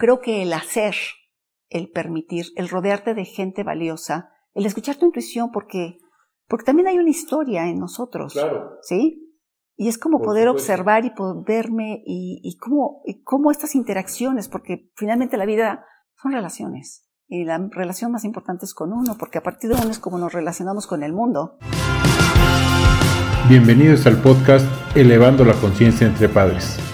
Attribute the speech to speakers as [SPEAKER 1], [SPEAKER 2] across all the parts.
[SPEAKER 1] creo que el hacer, el permitir, el rodearte de gente valiosa, el escuchar tu intuición, porque, porque también hay una historia en nosotros.
[SPEAKER 2] Claro.
[SPEAKER 1] ¿Sí? Y es como poder observar y poder verme y, y, cómo, y cómo estas interacciones, porque finalmente la vida son relaciones. Y la relación más importante es con uno, porque a partir de uno es como nos relacionamos con el mundo.
[SPEAKER 3] Bienvenidos al podcast Elevando la Conciencia entre Padres.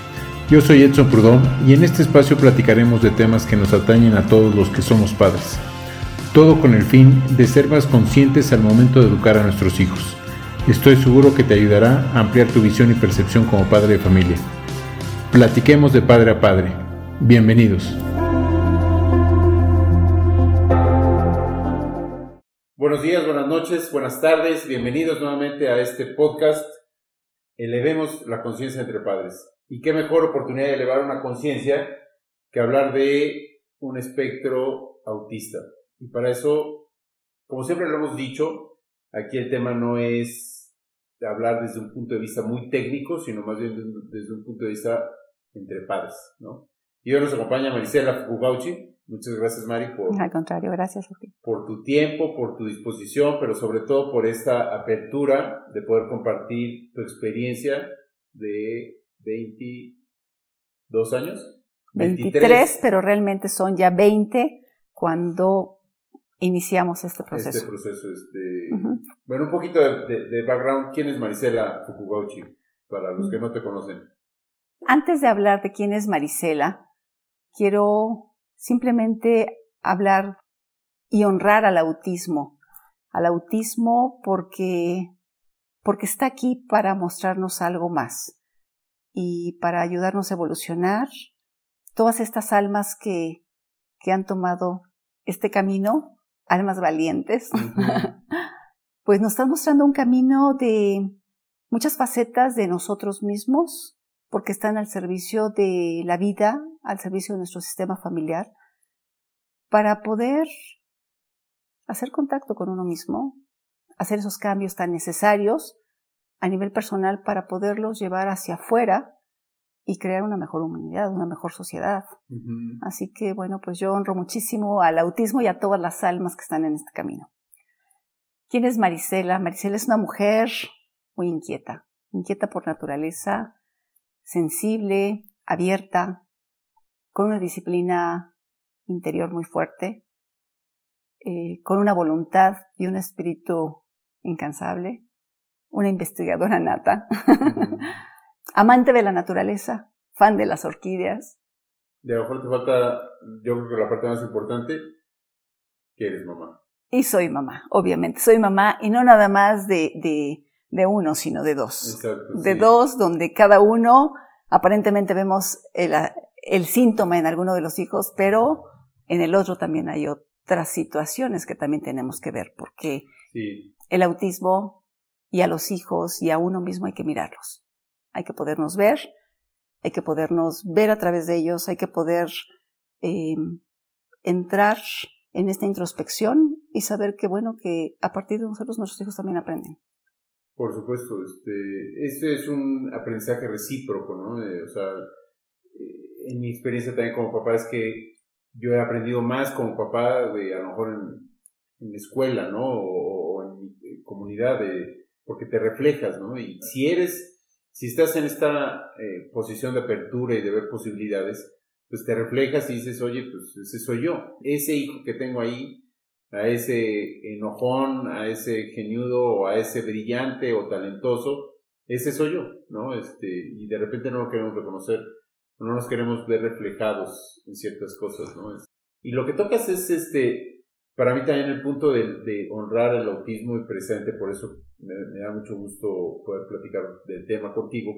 [SPEAKER 3] Yo soy Edson Prudón y en este espacio platicaremos de temas que nos atañen a todos los que somos padres. Todo con el fin de ser más conscientes al momento de educar a nuestros hijos. Estoy seguro que te ayudará a ampliar tu visión y percepción como padre de familia. Platiquemos de padre a padre. Bienvenidos.
[SPEAKER 2] Buenos días, buenas noches, buenas tardes. Bienvenidos nuevamente a este podcast. Elevemos la conciencia entre padres. Y qué mejor oportunidad de elevar una conciencia que hablar de un espectro autista. Y para eso, como siempre lo hemos dicho, aquí el tema no es hablar desde un punto de vista muy técnico, sino más bien desde un punto de vista entre padres, ¿no? Y hoy nos acompaña Marisela Fukugauchi. Muchas gracias, Mari, por...
[SPEAKER 1] Al contrario, gracias a ti.
[SPEAKER 2] Por tu tiempo, por tu disposición, pero sobre todo por esta apertura de poder compartir tu experiencia de 22 años.
[SPEAKER 1] 23, pero realmente son ya 20 cuando iniciamos este proceso.
[SPEAKER 2] Este proceso, este... Bueno, un poquito de, background. ¿Quién es Marisela Fukugauchi? Para los que no te conocen.
[SPEAKER 1] Antes de hablar de quién es Marisela, quiero simplemente hablar y honrar al autismo. Al autismo porque, porque está aquí para mostrarnos algo más y para ayudarnos a evolucionar. Todas estas almas que, que han tomado este camino, almas valientes, pues nos están mostrando un camino de muchas facetas de nosotros mismos, porque están al servicio de la vida, al servicio de nuestro sistema familiar, para poder hacer contacto con uno mismo, hacer esos cambios tan necesarios a nivel personal para poderlos llevar hacia afuera y crear una mejor humanidad, una mejor sociedad. Así que bueno, pues yo honro muchísimo al autismo y a todas las almas que están en este camino. ¿Quién es Marisela? Marisela es una mujer muy inquieta, inquieta por naturaleza, sensible, abierta, con una disciplina interior muy fuerte, eh, con una voluntad y un espíritu incansable, una investigadora nata, amante de la naturaleza, fan de las orquídeas.
[SPEAKER 2] De a lo mejor te falta, yo creo que la parte más importante, que eres mamá.
[SPEAKER 1] Y soy mamá, obviamente. Soy mamá y no nada más de, de, de uno, sino de dos.
[SPEAKER 2] Exacto,
[SPEAKER 1] de dos, donde cada uno, aparentemente vemos el, el síntoma en alguno de los hijos, pero en el otro también hay otras situaciones que también tenemos que ver, porque el autismo y a los hijos y a uno mismo hay que mirarlos hay que podernos ver, hay que podernos ver a través de ellos, hay que poder eh, entrar en esta introspección y saber que, bueno, que a partir de nosotros nuestros hijos también aprenden.
[SPEAKER 2] Por supuesto, este, este es un aprendizaje recíproco, ¿no? Eh, o sea, eh, en mi experiencia también como papá es que yo he aprendido más como papá de a lo mejor en, en la escuela, ¿no? O, en mi comunidad, de, porque te reflejas, ¿no? Y si eres si estás en esta eh, posición de apertura y de ver posibilidades, pues te reflejas y dices, oye, pues ese soy yo. Ese hijo que tengo ahí, a ese enojón, a ese geniudo o a ese brillante o talentoso, ese soy yo, ¿no? Este, y de repente no lo queremos reconocer, no nos queremos ver reflejados en ciertas cosas, ¿no? Y lo que tocas es este, para mí también el punto de, honrar el autismo y presente, por eso me, da mucho gusto poder platicar del tema contigo,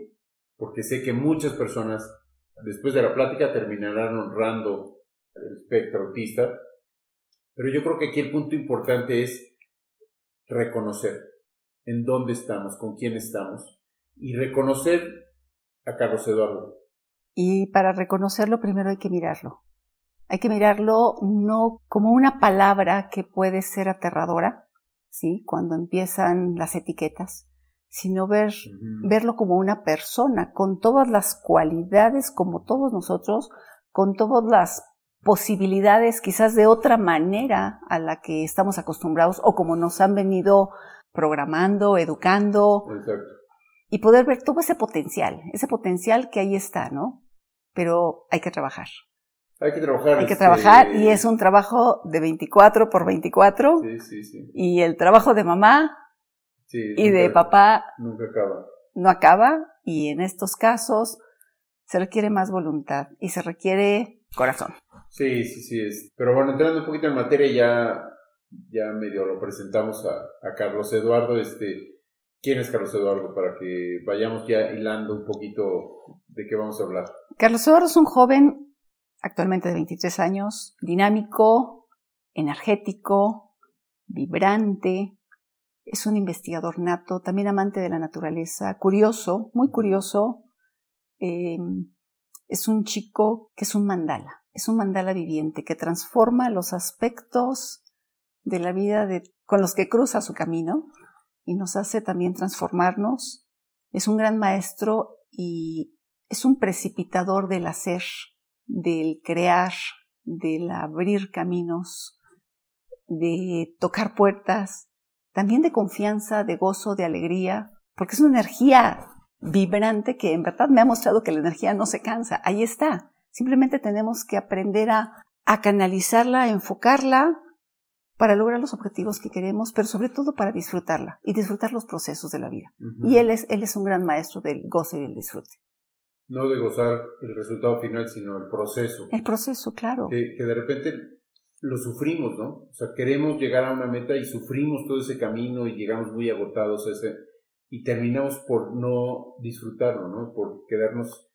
[SPEAKER 2] porque sé que muchas personas después de la plática terminarán honrando el espectro autista, pero yo creo que aquí el punto importante es reconocer en dónde estamos, con quién estamos y reconocer a Carlos Eduardo.
[SPEAKER 1] Y para reconocerlo primero hay que mirarlo. Hay que mirarlo no como una palabra que puede ser aterradora, ¿sí? Cuando empiezan las etiquetas, sino ver, verlo como una persona, con todas las cualidades, como todos nosotros, con todas las posibilidades quizás de otra manera a la que estamos acostumbrados o como nos han venido programando, educando.
[SPEAKER 2] Exacto.
[SPEAKER 1] Y poder ver todo ese potencial, ese potencial que ahí está, ¿no? Pero hay que trabajar.
[SPEAKER 2] Hay que trabajar.
[SPEAKER 1] Hay que
[SPEAKER 2] este,
[SPEAKER 1] trabajar y es un trabajo de 24 por 24
[SPEAKER 2] Sí, sí, sí.
[SPEAKER 1] y el trabajo de mamá
[SPEAKER 2] sí
[SPEAKER 1] y de papá
[SPEAKER 2] Nunca acaba.
[SPEAKER 1] no acaba y en estos casos se requiere más voluntad y se requiere corazón.
[SPEAKER 2] Sí, sí, sí. Es. Pero bueno, entrando un poquito en materia, ya, ya medio lo presentamos a, a Carlos Eduardo. Este, ¿Quién es Carlos Eduardo? Para que vayamos ya hilando un poquito de qué vamos a hablar.
[SPEAKER 1] Carlos Eduardo es un joven actualmente de 23 años, dinámico, energético, vibrante, es un investigador nato, también amante de la naturaleza, curioso, muy curioso. Eh, es un chico que es un mandala, es un mandala viviente que transforma los aspectos de la vida con los que cruza su camino y nos hace también transformarnos. Es un gran maestro y es un precipitador del hacer, del crear, del abrir caminos, de tocar puertas, también de confianza, de gozo, de alegría, porque es una energía vibrante que en verdad me ha mostrado que la energía no se cansa, ahí está. Simplemente tenemos que aprender a, a canalizarla, a enfocarla para lograr los objetivos que queremos, pero sobre todo para disfrutarla y disfrutar los procesos de la vida. Y él es, él es un gran maestro del goce y del disfrute.
[SPEAKER 2] No de gozar el resultado final, sino el proceso.
[SPEAKER 1] El proceso, claro.
[SPEAKER 2] Que, que de repente lo sufrimos, ¿no? O sea, queremos llegar a una meta y sufrimos todo ese camino y llegamos muy agotados a ese, y terminamos por no disfrutarlo, ¿no? Por quedarnos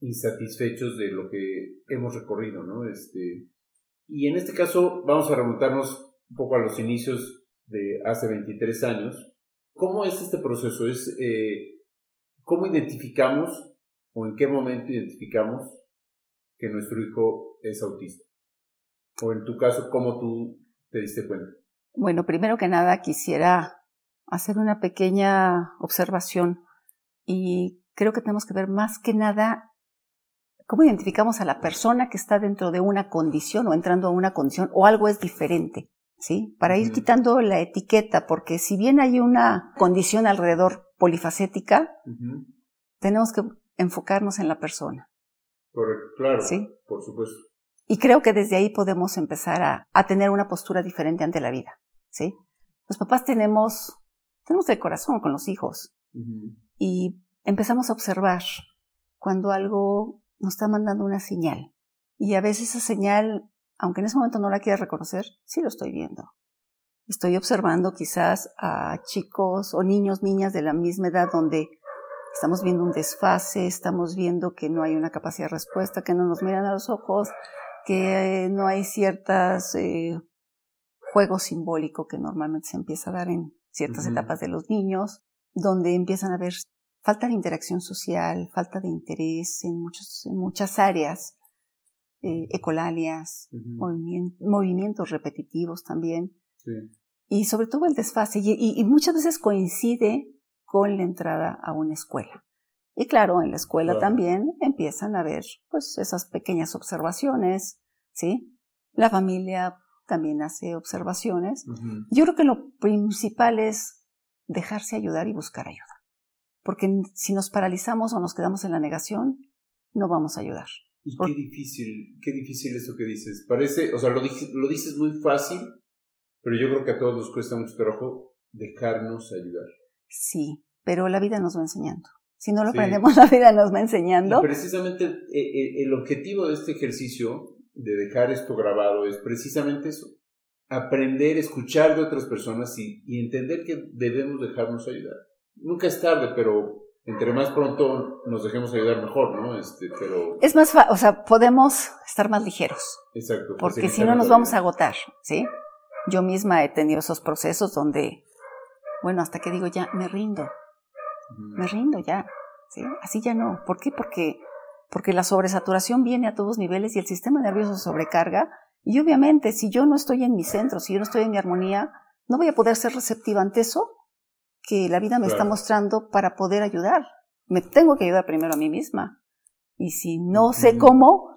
[SPEAKER 2] insatisfechos de lo que hemos recorrido, ¿no? Este, y en este caso vamos a remontarnos un poco a los inicios de hace 23 años. ¿Cómo es este proceso? Es, eh, ¿Cómo identificamos o en qué momento identificamos que nuestro hijo es autista? O en tu caso, ¿cómo tú te diste cuenta?
[SPEAKER 1] Bueno, primero que nada quisiera hacer una pequeña observación y creo que tenemos que ver más que nada cómo identificamos a la persona que está dentro de una condición o entrando a una condición o algo es diferente, ¿sí? Para ir quitando la etiqueta, porque si bien hay una condición alrededor polifacética,
[SPEAKER 2] Ujú.
[SPEAKER 1] tenemos que enfocarnos en la persona.
[SPEAKER 2] Correcto, claro,
[SPEAKER 1] Sí.
[SPEAKER 2] por supuesto.
[SPEAKER 1] Y creo que desde ahí podemos empezar a, a tener una postura diferente ante la vida, ¿sí? Los papás tenemos, tenemos el corazón con los hijos y empezamos a observar cuando algo nos está mandando una señal. Y a veces esa señal, aunque en ese momento no la quiera reconocer, sí lo estoy viendo. Estoy observando quizás a chicos o niños, niñas de la misma edad donde estamos viendo un desfase, estamos viendo que no hay una capacidad de respuesta, que no nos miran a los ojos, que no hay ciertas eh, juego simbólico que normalmente se empieza a dar en ciertas etapas de los niños, donde empiezan a ver falta de interacción social, falta de interés en, muchos, en muchas áreas, eh, ecolalias, movimien- movimientos repetitivos también,
[SPEAKER 2] Sí.
[SPEAKER 1] y sobre todo el desfase, y, y- y muchas veces coincide con la entrada a una escuela. Y claro, en la escuela
[SPEAKER 2] Claro.
[SPEAKER 1] también empiezan a ver pues esas pequeñas observaciones, ¿sí? La familia también hace observaciones.
[SPEAKER 2] Ujú.
[SPEAKER 1] Yo creo que lo principal es dejarse ayudar y buscar ayuda. Porque si nos paralizamos o nos quedamos en la negación, no vamos a ayudar.
[SPEAKER 2] Y qué difícil, qué difícil eso que dices. Parece, o sea, lo, lo dices muy fácil, pero yo creo que a todos nos cuesta mucho trabajo dejarnos ayudar.
[SPEAKER 1] Sí, pero la vida nos va enseñando. Si no lo
[SPEAKER 2] Sí.
[SPEAKER 1] aprendemos, la vida nos va
[SPEAKER 2] Y
[SPEAKER 1] enseñando.
[SPEAKER 2] precisamente eh, eh, el objetivo de este ejercicio, de dejar esto grabado, es precisamente eso. Aprender, escuchar de otras personas y, y entender que debemos dejarnos ayudar. Nunca es tarde, pero entre más pronto nos dejemos ayudar mejor, ¿no? Este, pero,
[SPEAKER 1] Es más, fa- o sea, podemos estar más ligeros,
[SPEAKER 2] exacto.
[SPEAKER 1] porque si no nos vamos a agotar, ¿sí? Yo misma he tenido esos procesos donde, bueno, hasta que digo ya, me rindo, me rindo ya, ¿sí? Así ya no. ¿Por qué? Porque, porque la sobresaturación viene a todos niveles y el sistema nervioso se sobrecarga. Y obviamente, si yo no estoy en mi centro, si yo no estoy en mi armonía, no voy a poder ser receptiva ante eso que la vida me está mostrando para poder ayudar. Me tengo que ayudar primero a mí misma. Y si no sé cómo,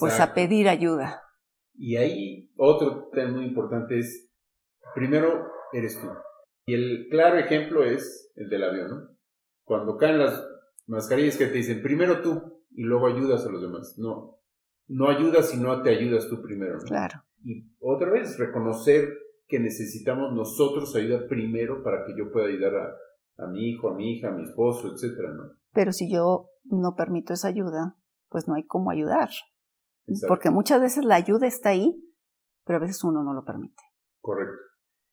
[SPEAKER 1] pues a pedir ayuda.
[SPEAKER 2] Y ahí otro tema muy importante es, primero eres tú. Y el claro ejemplo es el del avión, ¿no? Cuando caen las mascarillas que te dicen, primero tú y luego ayudas a los demás. No, no ayudas si no te ayudas tú primero. ¿no?
[SPEAKER 1] Claro.
[SPEAKER 2] Y otra vez, reconocer que necesitamos nosotros ayuda primero para que yo pueda ayudar a, a mi hijo, a mi hija, a mi esposo, etcétera, ¿no?
[SPEAKER 1] Pero si yo no permito esa ayuda, pues no hay cómo ayudar.
[SPEAKER 2] Exacto.
[SPEAKER 1] Porque muchas veces la ayuda está ahí, pero a veces uno no lo permite.
[SPEAKER 2] Correcto.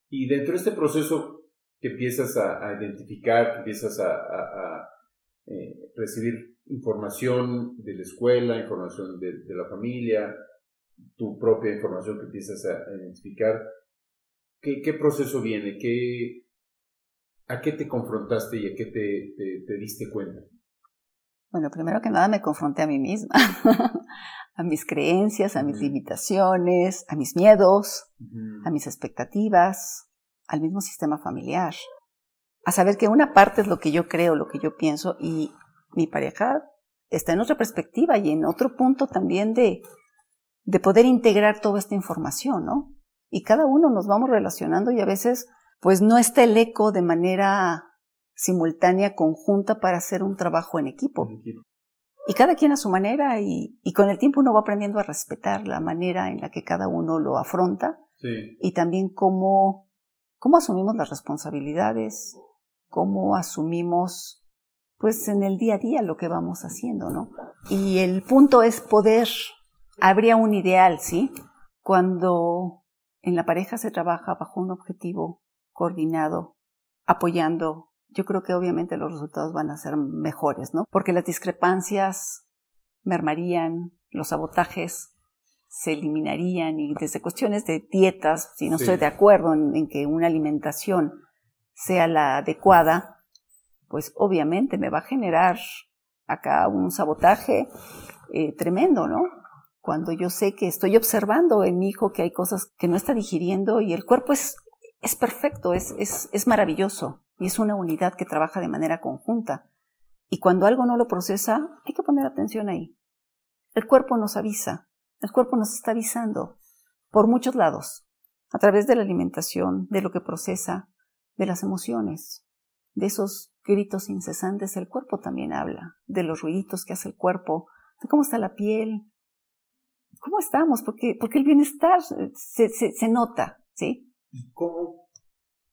[SPEAKER 2] Y dentro de este proceso que empiezas a, a identificar, que empiezas a, a, a eh, recibir información de la escuela, información de, de, la familia, tu propia información que empiezas a, identificar, ¿qué, ¿qué, proceso viene? ¿Qué, ¿A qué te confrontaste y a qué te, te, te diste cuenta?
[SPEAKER 1] Bueno, primero que nada me confronté a mí misma, a mis creencias, a mis limitaciones, a mis miedos, uh -huh. a mis expectativas, al mismo sistema familiar. A saber que una parte es lo que yo creo, lo que yo pienso, y mi pareja está en otra perspectiva y en otro punto también de, de poder integrar toda esta información, ¿no? Y cada uno nos vamos relacionando y a veces pues no está el eco de manera simultánea, conjunta para hacer un trabajo en equipo.
[SPEAKER 2] En equipo.
[SPEAKER 1] Y cada quien a su manera y, y, con el tiempo uno va aprendiendo a respetar la manera en la que cada uno lo afronta
[SPEAKER 2] sí.
[SPEAKER 1] y también cómo, cómo asumimos las responsabilidades, cómo asumimos pues en el día a día lo que vamos haciendo, ¿no? Y el punto es poder, habría un ideal, ¿sí? Cuando en la pareja se trabaja bajo un objetivo coordinado, apoyando, yo creo que obviamente los resultados van a ser mejores, ¿no? Porque las discrepancias mermarían, los sabotajes se eliminarían y desde cuestiones de dietas, si no sí. estoy de acuerdo en, en que una alimentación sea la adecuada, pues obviamente me va a generar acá un sabotaje eh, tremendo, ¿no? Cuando yo sé que estoy observando en mi hijo que hay cosas que no está digiriendo y el cuerpo es, es perfecto, es, es, es maravilloso y es una unidad que trabaja de manera conjunta. Y cuando algo no lo procesa, hay que poner atención ahí. El cuerpo nos avisa, el cuerpo nos está avisando por muchos lados, a través de la alimentación, de lo que procesa, de las emociones, de esos gritos incesantes, el cuerpo también habla, de los ruiditos que hace el cuerpo, de cómo está la piel, cómo estamos, porque, porque el bienestar se, se, nota, ¿sí?
[SPEAKER 2] ¿Y cómo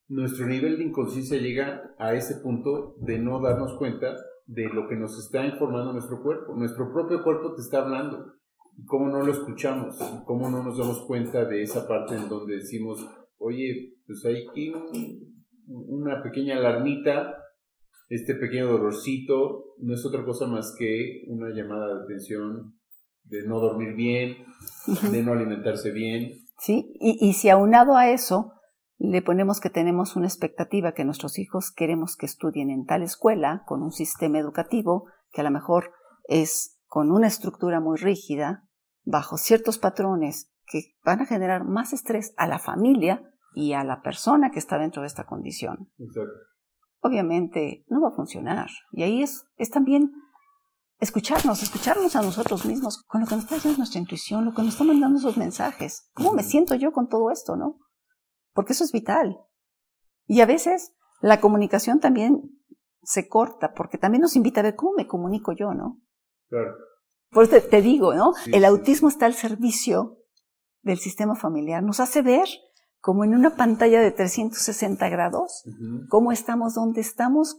[SPEAKER 2] nuestro nivel de inconsciencia llega a ese punto de no darnos cuenta de lo que nos está informando nuestro cuerpo? Nuestro propio cuerpo te está hablando. ¿Y cómo no lo escuchamos? ¿Y ¿Cómo no nos damos cuenta de esa parte en donde decimos, oye, pues hay aquí un, una pequeña alarmita este pequeño dolorcito no es otra cosa más que una llamada de atención de no dormir bien, uh -huh. de no alimentarse bien.
[SPEAKER 1] Sí, y, y si aunado a eso le ponemos que tenemos una expectativa que nuestros hijos queremos que estudien en tal escuela, con un sistema educativo que a lo mejor es con una estructura muy rígida, bajo ciertos patrones que van a generar más estrés a la familia y a la persona que está dentro de esta condición.
[SPEAKER 2] Exacto
[SPEAKER 1] obviamente no va a funcionar. Y ahí es, es también escucharnos, escucharnos a nosotros mismos, con lo que nos está diciendo nuestra intuición, lo que nos está mandando esos mensajes. ¿Cómo me siento yo con todo esto, no? Porque eso es vital. Y a veces la comunicación también se corta, porque también nos invita a ver cómo me comunico yo, ¿no?
[SPEAKER 2] Claro.
[SPEAKER 1] Por eso te, te digo, ¿no? Sí, El autismo sí. está al servicio del sistema familiar. Nos hace ver como en una pantalla de 360 grados, uh -huh. cómo estamos, dónde estamos,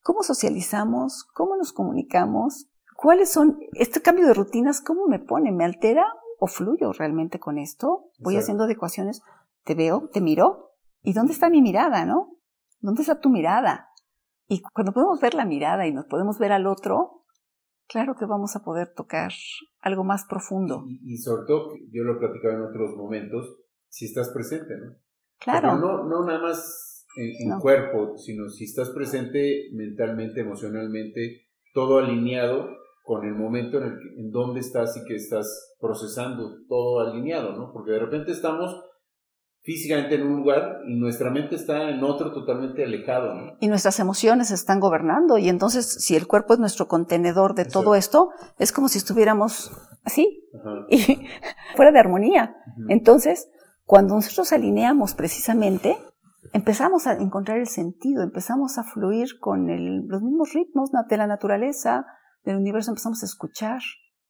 [SPEAKER 1] cómo socializamos, cómo nos comunicamos, cuáles son, este cambio de rutinas, cómo me pone, me altera o fluyo realmente con esto, voy Exacto. haciendo adecuaciones, te veo, te miro, y dónde está mi mirada, ¿no? ¿Dónde está tu mirada? Y cuando podemos ver la mirada y nos podemos ver al otro, claro que vamos a poder tocar algo más profundo.
[SPEAKER 2] Y, y sobre todo, yo lo he platicado en otros momentos, si estás presente, ¿no?
[SPEAKER 1] Claro.
[SPEAKER 2] Pero no, no nada más en, en no. cuerpo, sino si estás presente mentalmente, emocionalmente, todo alineado con el momento en, el que, en donde estás y que estás procesando todo alineado, ¿no? Porque de repente estamos físicamente en un lugar y nuestra mente está en otro totalmente alejado. ¿no?
[SPEAKER 1] Y nuestras emociones están gobernando y entonces si el cuerpo es nuestro contenedor de todo esto, es como si estuviéramos así y fuera de armonía. Entonces, cuando nosotros alineamos precisamente, empezamos a encontrar el sentido, empezamos a fluir con los mismos ritmos de la naturaleza, del universo, empezamos a escuchar,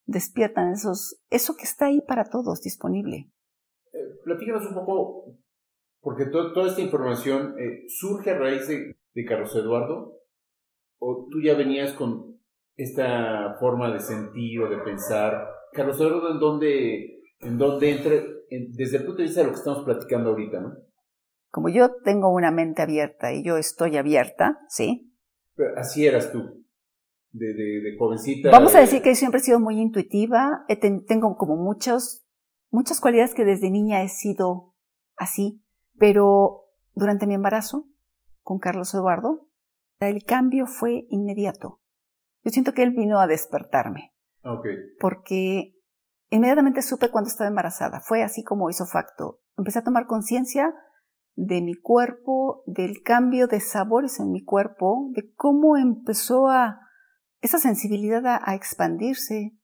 [SPEAKER 1] despiertan esos, eso que está ahí para todos disponible.
[SPEAKER 2] Platícanos un poco, porque toda esta información eh, surge a raíz de, Carlos Eduardo, o tú ya venías con esta forma de sentir o de pensar. Carlos Eduardo, ¿en dónde, en dónde entra, desde el punto de vista de lo que estamos platicando ahorita, ¿no?
[SPEAKER 1] Como yo tengo una mente abierta y yo estoy abierta, ¿sí?
[SPEAKER 2] Pero así eras tú, de, de, jovencita.
[SPEAKER 1] Vamos a decir que siempre he sido muy intuitiva, tengo como muchos muchas cualidades que desde niña he sido así, pero durante mi embarazo con Carlos Eduardo, el cambio fue inmediato. Yo siento que él vino a despertarme.
[SPEAKER 2] Okay.
[SPEAKER 1] Porque inmediatamente supe cuando estaba embarazada. Fue así como hizo facto. Empecé a tomar conciencia de mi cuerpo, del cambio de sabores en mi cuerpo, de cómo empezó a esa sensibilidad a expandirse,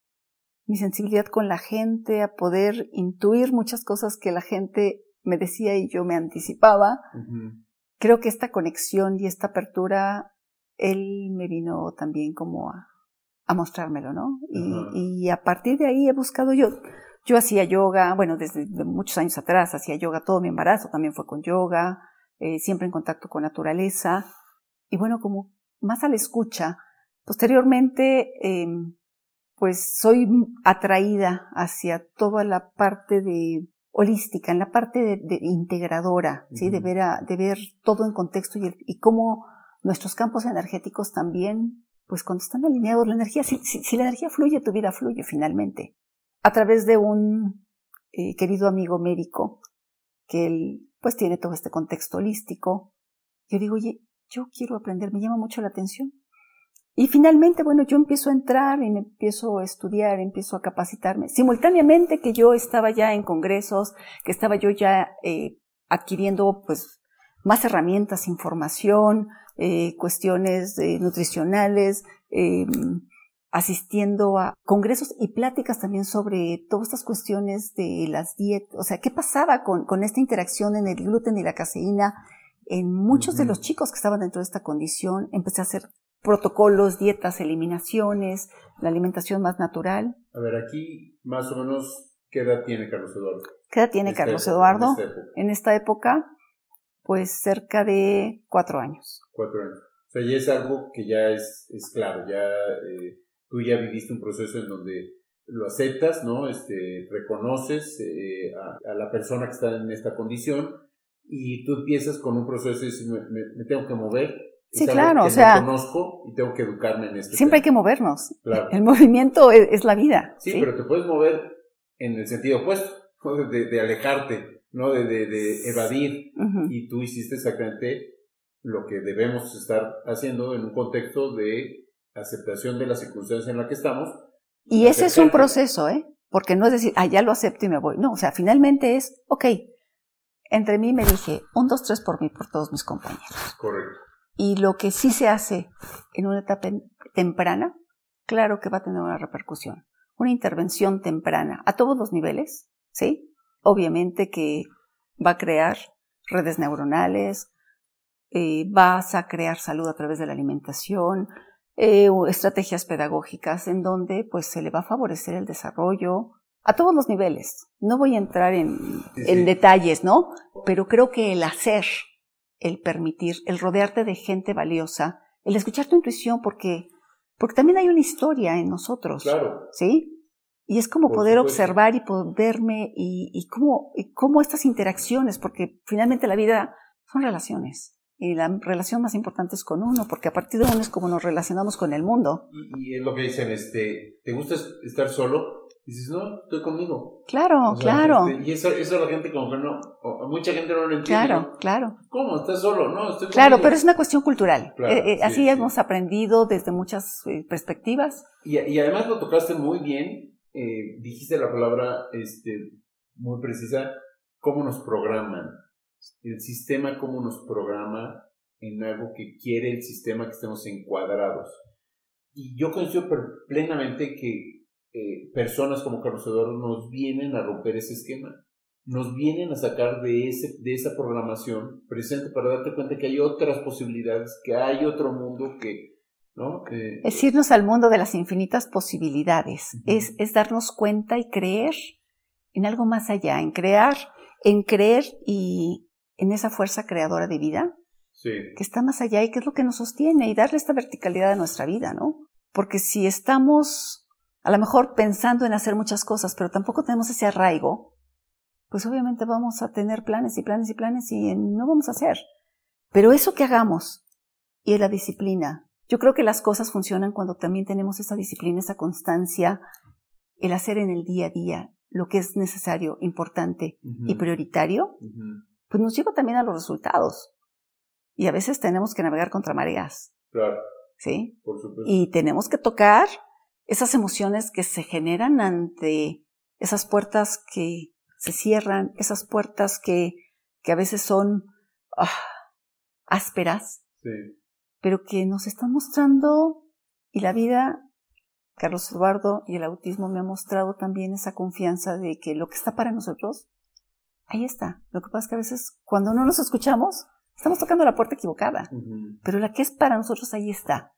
[SPEAKER 1] mi sensibilidad con la gente, a poder intuir muchas cosas que la gente me decía y yo me anticipaba. Creo que esta conexión y esta apertura, él me vino también como a, a mostrármelo, ¿no? y, y, a partir de ahí he buscado yo. Yo hacía yoga, bueno, desde muchos años atrás hacía yoga, todo mi embarazo también fue con yoga, eh, siempre en contacto con naturaleza. Y bueno, como más a la escucha. Posteriormente, eh, pues soy atraída hacia toda la parte de holística, en la parte de, integradora, ¿sí? de, ver de ver todo en contexto y, y cómo nuestros campos energéticos también, pues cuando están alineados, la energía, si, si, la energía fluye, tu vida fluye finalmente. A través de un eh, querido amigo médico, que él pues tiene todo este contexto holístico, yo digo, oye, yo quiero aprender, me llama mucho la atención. Y finalmente, bueno, yo empiezo a entrar y me empiezo a estudiar, empiezo a capacitarme. Simultáneamente que yo estaba ya en congresos, que estaba yo ya eh, adquiriendo pues más herramientas, información, eh, cuestiones eh, nutricionales, em, asistiendo a congresos y pláticas también sobre todas estas cuestiones de las dietas, o sea, qué pasaba con, con esta interacción en el gluten y la caseína en muchos de los chicos que estaban dentro de esta condición. Empecé a hacer protocolos, dietas, eliminaciones, la alimentación más natural.
[SPEAKER 2] A ver, aquí más o menos, ¿qué edad tiene Carlos Eduardo?
[SPEAKER 1] ¿Qué edad tiene Carlos Eduardo? En esta, época, pues cerca de cuatro años.
[SPEAKER 2] Cuatro años. O sea, ya es algo que ya es, es claro, ya eh, tú ya viviste un proceso en donde lo aceptas, ¿no? Este, reconoces eh, a, la persona que está en esta condición y tú empiezas con un proceso de decir, me tengo que mover,
[SPEAKER 1] Sí, claro, o sea.
[SPEAKER 2] conozco y tengo que educarme en este
[SPEAKER 1] Siempre hay que movernos. El movimiento es, la vida.
[SPEAKER 2] Sí, pero te puedes mover en el sentido opuesto, de, alejarte, ¿no? De, de evadir. Y tú hiciste exactamente lo que debemos estar haciendo en un contexto de aceptación de la circunstancia en la que estamos.
[SPEAKER 1] Y ese es un proceso, ¿eh? Porque no es decir, ah, ya lo acepto y me voy. No, o sea, finalmente es, ok, entre mí me dije, un, dos, tres por mí, por todos mis compañeros.
[SPEAKER 2] Correcto.
[SPEAKER 1] Y lo que sí se hace en una etapa temprana, claro que va a tener una repercusión. Una intervención temprana a todos los niveles, ¿sí? Obviamente que va a crear redes neuronales, eh, vas a crear salud a través de la alimentación, eh, estrategias pedagógicas en donde pues se le va a favorecer el desarrollo a todos los niveles. No voy a entrar en, en detalles, ¿no? Pero creo que el hacer el permitir, el rodearte de gente valiosa, el escuchar tu intuición, porque, porque también hay una historia en nosotros.
[SPEAKER 2] Claro.
[SPEAKER 1] ¿Sí? Y es como poder observar y poderme y, y, cómo, y cómo estas interacciones, porque finalmente la vida son relaciones. Y la relación más importante es con uno, porque a partir de uno es como nos relacionamos con el mundo.
[SPEAKER 2] Y, y es lo que dicen, este, ¿te gusta estar solo? Dices, no, estoy conmigo.
[SPEAKER 1] Claro, claro.
[SPEAKER 2] Este, y eso, eso la gente como que no, mucha gente no lo entiende.
[SPEAKER 1] Claro, claro.
[SPEAKER 2] ¿Cómo? ¿Estás solo? No, estoy conmigo.
[SPEAKER 1] Claro, pero es una cuestión cultural. Eh, eh, así hemos aprendido desde muchas eh, perspectivas.
[SPEAKER 2] Y, y, además lo tocaste muy bien, dijiste la palabra este, muy precisa, cómo nos programan, el sistema cómo nos programa en algo que quiere el sistema que estemos encuadrados. Y yo coincido plenamente que eh, personas como Carlos Eduardo nos vienen a romper ese esquema, nos vienen a sacar de, ese, de esa programación presente para darte cuenta que hay otras posibilidades, que hay otro mundo que... ¿no?
[SPEAKER 1] Eh, es irnos al mundo de las infinitas posibilidades, es, es darnos cuenta y creer en algo más allá, en crear, en creer y en esa fuerza creadora de vida que está más allá y que es lo que nos sostiene y darle esta verticalidad a nuestra vida, ¿no? Porque si estamos a lo mejor pensando en hacer muchas cosas, pero tampoco tenemos ese arraigo, pues obviamente vamos a tener planes y planes y planes y no vamos a hacer. Pero eso que hagamos y la disciplina, yo creo que las cosas funcionan cuando también tenemos esa disciplina, esa constancia, el hacer en el día a día lo que es necesario, importante y prioritario, pues nos lleva también a los resultados. Y a veces tenemos que navegar contra mareas.
[SPEAKER 2] Claro.
[SPEAKER 1] ¿Sí? Por supuesto. Y tenemos que tocar esas emociones que se generan ante esas puertas que se cierran, esas puertas que, que a veces son ah, ásperas,
[SPEAKER 2] sí.
[SPEAKER 1] pero que nos están mostrando, y la vida, Carlos Eduardo y el autismo me ha mostrado también esa confianza de que lo que está para nosotros, ahí está. Lo que pasa es que a veces cuando no nos escuchamos, Estamos tocando la puerta equivocada, pero la que es para nosotros ahí está.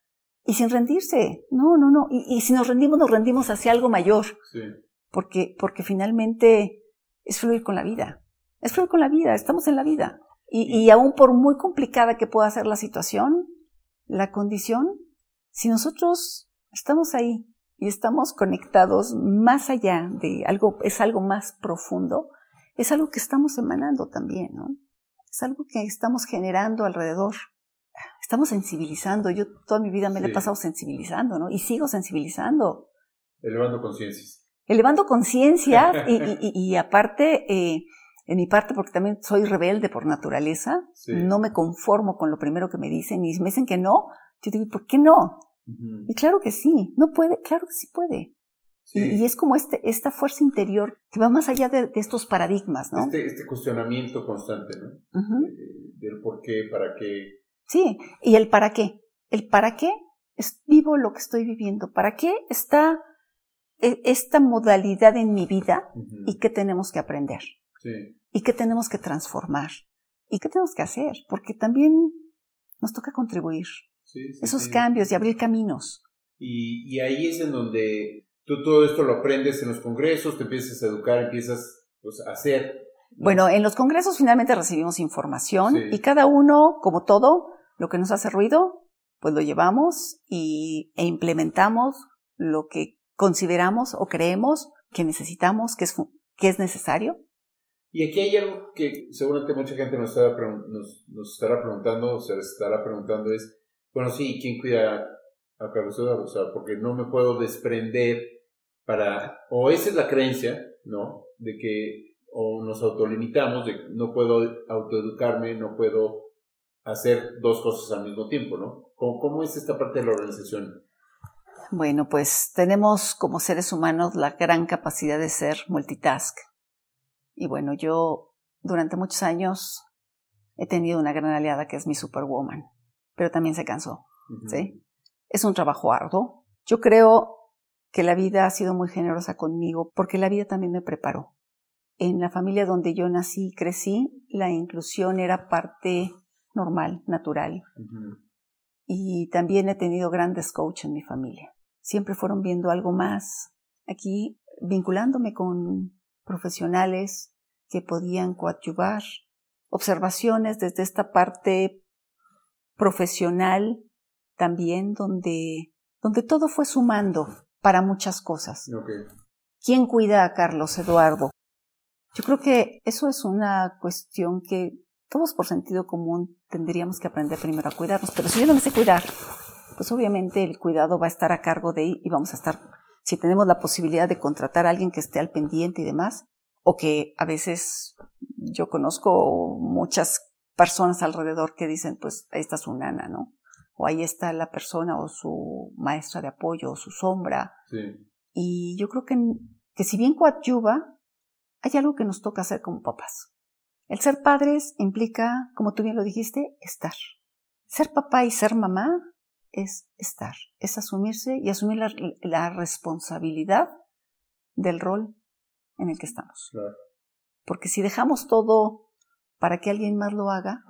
[SPEAKER 1] Y sin rendirse, no, no, no. Y, si nos rendimos, nos rendimos hacia algo mayor.
[SPEAKER 2] Sí.
[SPEAKER 1] Porque, porque finalmente es fluir con la vida. Es fluir con la vida, estamos en la vida. Y, y aún por muy complicada que pueda ser la situación, la condición, si nosotros estamos ahí y estamos conectados más allá de algo, es algo más profundo, es algo que estamos emanando también, ¿no? es algo que estamos generando alrededor. Estamos sensibilizando. Yo toda mi vida me he pasado sensibilizando, ¿no? Y sigo sensibilizando.
[SPEAKER 2] Elevando conciencias.
[SPEAKER 1] Elevando conciencias y, aparte, eh, en mi parte, porque también soy rebelde por naturaleza, no me conformo con lo primero que me dicen y me dicen que no, yo digo, ¿por qué no? Y claro que sí, no puede, claro que sí puede. Y, es como este, esta fuerza interior que va más allá de, estos paradigmas, ¿no?
[SPEAKER 2] Este, este cuestionamiento constante, ¿no? del por qué, para qué.
[SPEAKER 1] Sí, y el para qué. El para qué es vivo lo que estoy viviendo. ¿Para qué está e, esta modalidad en mi vida y qué tenemos que aprender?
[SPEAKER 2] Sí.
[SPEAKER 1] Y qué tenemos que transformar. Y qué tenemos que hacer. Porque también nos toca contribuir. esos cambios y abrir caminos.
[SPEAKER 2] Y, y ahí es en donde Tú todo esto lo aprendes en los congresos, te empiezas a educar, empiezas pues, a hacer.
[SPEAKER 1] Bueno, en los congresos finalmente recibimos información y cada uno, como todo, lo que nos hace ruido, pues lo llevamos y, e implementamos lo que consideramos o creemos que necesitamos, que es, que es necesario.
[SPEAKER 2] Y aquí hay algo que seguramente mucha gente nos, estará, nos, nos estará preguntando, o se estará preguntando es, bueno, sí, ¿quién cuida a Carlos Eduardo? O sea, porque no me puedo desprender para, o esa es la creencia, ¿no? De que o nos autolimitamos, de no puedo autoeducarme, no puedo hacer dos cosas al mismo tiempo, ¿no? ¿Cómo, cómo es esta parte de la organización?
[SPEAKER 1] Bueno, pues tenemos como seres humanos la gran capacidad de ser multitask. Y bueno, yo durante muchos años he tenido una gran aliada que es mi superwoman, pero también se cansó, ¿sí? Es un trabajo arduo. Yo creo que la vida ha sido muy generosa conmigo porque la vida también me preparó. En la familia donde yo nací y crecí, la inclusión era parte normal, natural. Y también he tenido grandes coaches en mi familia. Siempre fueron viendo algo más. Aquí, vinculándome con profesionales que podían coadyuvar, observaciones desde esta parte profesional también donde, donde todo fue sumando para muchas cosas. ¿Quién cuida a Carlos Eduardo? Yo creo que eso es una cuestión que todos por sentido común tendríamos que aprender primero a cuidarnos, pero si yo no me sé cuidar, pues obviamente el cuidado va a estar a cargo de y vamos a estar, si tenemos la posibilidad de contratar a alguien que esté al pendiente y demás, o que a veces yo conozco muchas personas alrededor que dicen, pues ahí está su nana, ¿no? o ahí está la persona o su maestra de apoyo o su sombra.
[SPEAKER 2] Sí.
[SPEAKER 1] Y yo creo que, que si bien coadyuva, hay algo que nos toca hacer como papás. El ser padres implica, como tú bien lo dijiste, estar. Ser papá y ser mamá es estar, es asumirse y asumir la, responsabilidad del rol en el que estamos. Porque si dejamos todo para que alguien más lo haga,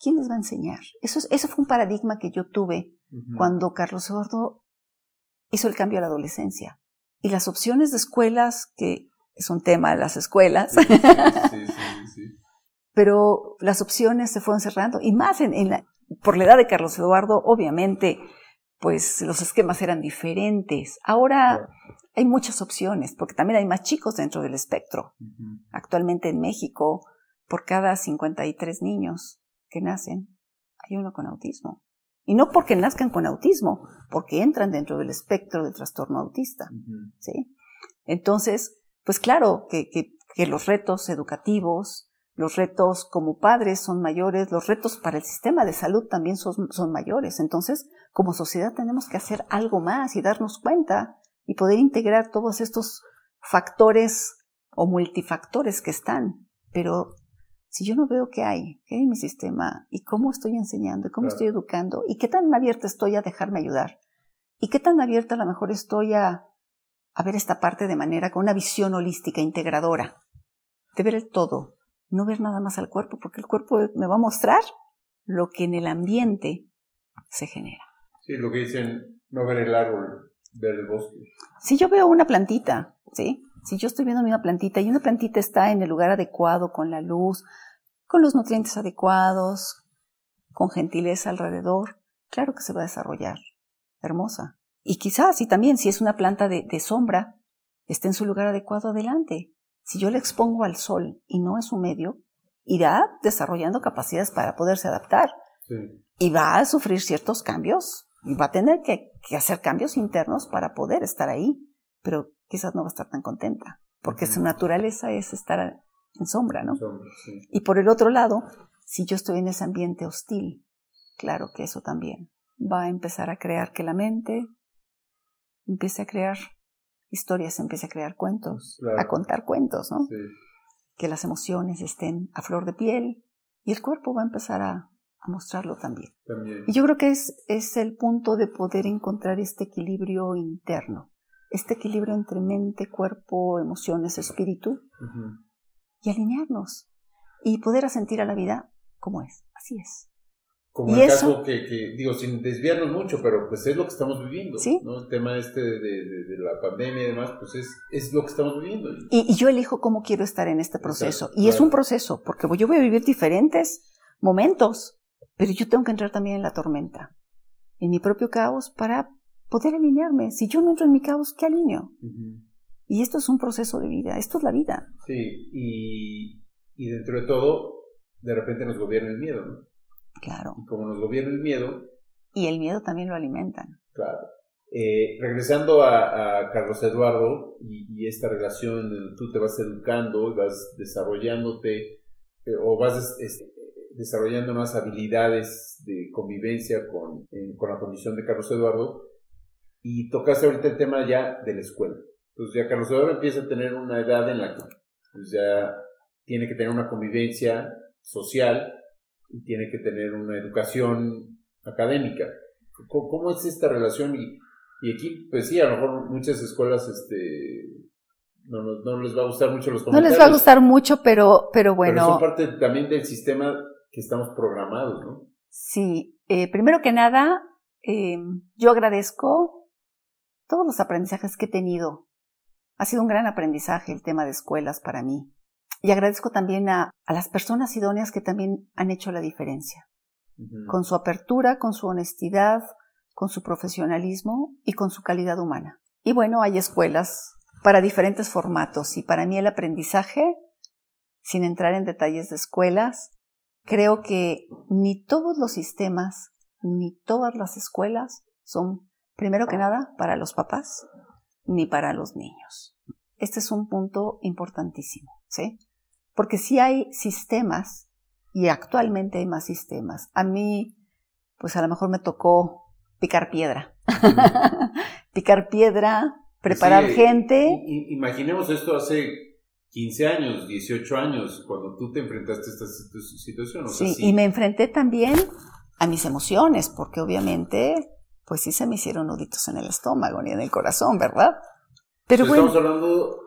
[SPEAKER 1] ¿quién les va a enseñar? Eso, eso fue un paradigma que yo tuve cuando Carlos Eduardo hizo el cambio a la adolescencia. Y las opciones de escuelas, que es un tema de las escuelas, pero las opciones se fueron cerrando, y más en, la, por la edad de Carlos Eduardo, obviamente, pues los esquemas eran diferentes. Ahora hay muchas opciones, porque también hay más chicos dentro del espectro. Actualmente en México, por cada 53 niños que nacen, hay uno con autismo. Y no porque nazcan con autismo, porque entran dentro del espectro de trastorno autista. ¿sí? Entonces, pues claro que, que, los retos educativos, los retos como padres son mayores, los retos para el sistema de salud también son, son, mayores. Entonces, como sociedad tenemos que hacer algo más y darnos cuenta y poder integrar todos estos factores o multifactores que están. Pero si yo no veo qué hay, qué hay en mi sistema y cómo estoy enseñando y cómo estoy educando y qué tan abierta estoy a dejarme ayudar y qué tan abierta a lo mejor estoy a, a ver esta parte de manera con una visión holística, integradora, de ver el todo, no ver nada más al cuerpo, porque el cuerpo me va a mostrar lo que en el ambiente se genera.
[SPEAKER 2] Sí, lo que dicen, no ver el árbol, ver el bosque.
[SPEAKER 1] Si yo veo una plantita, ¿sí? Si yo estoy viendo una plantita y una plantita está en el lugar adecuado, con la luz, con los nutrientes adecuados, con gentileza alrededor, claro que se va a desarrollar. Hermosa. Y quizás, y también, si es una planta de, sombra, esté en su lugar adecuado adelante. Si yo le expongo al sol y no es su medio, irá desarrollando capacidades para poderse adaptar. Y va a sufrir ciertos cambios y va a tener que, que hacer cambios internos para poder estar ahí. Pero quizás no va a estar tan contenta, porque su naturaleza es estar en sombra, ¿no? Y por el otro lado, si yo estoy en ese ambiente hostil, claro que eso también va a empezar a crear que la mente empiece a crear historias, empiece a crear cuentos, a contar cuentos, ¿no? Que las emociones estén a flor de piel y el cuerpo va a empezar a, mostrarlo también. también. Y yo creo que es, es el punto de poder encontrar este equilibrio interno este equilibrio entre mente, cuerpo, emociones, espíritu, y alinearnos y poder asentir a la vida como es, así es.
[SPEAKER 2] Como el caso que, digo, sin desviarnos mucho, pero pues es lo que estamos viviendo, ¿no? El tema este de, la pandemia y demás, pues es, es lo que estamos viviendo.
[SPEAKER 1] Y, yo elijo cómo quiero estar en este proceso. y es un proceso, porque yo voy a vivir diferentes momentos, pero yo tengo que entrar también en la tormenta, en mi propio caos, para poder alinearme. Si yo no entro en mi caos, ¿qué alineo? Y esto es un proceso de vida, esto es la vida.
[SPEAKER 2] Sí, y, y dentro de todo, de repente nos gobierna el miedo, ¿no?
[SPEAKER 1] Claro.
[SPEAKER 2] Y como nos gobierna el miedo.
[SPEAKER 1] Y el miedo también lo alimentan.
[SPEAKER 2] Claro. Eh, regresando a, Carlos Eduardo y, esta relación, tú te vas educando y vas desarrollándote eh, o vas desarrollando más habilidades de convivencia con, con la condición de Carlos Eduardo y tocaste ahorita el tema ya de la escuela. Entonces ya Carlos Eduardo empieza a tener una edad en la que pues ya tiene que tener una convivencia social y tiene que tener una educación académica. ¿Cómo, es esta relación? Y, y, aquí, pues sí, a lo mejor muchas escuelas este, no, no, les va a gustar mucho los comentarios.
[SPEAKER 1] No les va a gustar mucho, pero, pero bueno. Pero
[SPEAKER 2] son parte también del sistema que estamos programados, ¿no?
[SPEAKER 1] Sí, eh, primero que nada, eh, yo agradezco todos los aprendizajes que he tenido. Ha sido un gran aprendizaje el tema de escuelas para mí. Y agradezco también a, las personas idóneas que también han hecho la diferencia. Con su apertura, con su honestidad, con su profesionalismo y con su calidad humana. Y bueno, hay escuelas para diferentes formatos y para mí el aprendizaje, sin entrar en detalles de escuelas, creo que ni todos los sistemas ni todas las escuelas son primero que nada, para los papás ni para los niños. Este es un punto importantísimo, ¿sí? Porque si hay sistemas, y actualmente hay más sistemas. A mí, pues a lo mejor me tocó picar piedra. picar piedra, preparar gente.
[SPEAKER 2] imaginemos esto hace 15 años, 18 años, cuando tú te enfrentaste a esta situación.
[SPEAKER 1] sí, y me enfrenté también a mis emociones, porque obviamente, pues sí se me hicieron nuditos en el estómago ni en el corazón, ¿verdad?
[SPEAKER 2] Pero bueno. Estamos hablando,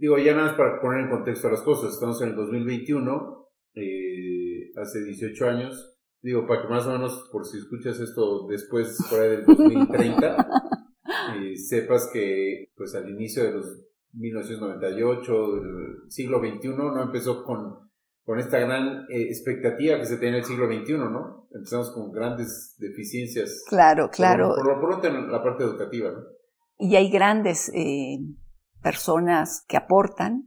[SPEAKER 2] digo, ya nada más para poner en contexto las cosas, estamos en el 2021, eh, hace 18 años, digo, para que más o menos, por si escuchas esto después, fuera del 2030, eh, sepas que, pues al inicio de los 1998, el siglo XXI, no empezó con, con esta gran eh, expectativa que se tiene en el siglo XXI, ¿no? Empezamos con grandes deficiencias.
[SPEAKER 1] Claro, claro.
[SPEAKER 2] Por, lo pronto en la parte educativa, ¿no?
[SPEAKER 1] Y hay grandes eh, personas que aportan,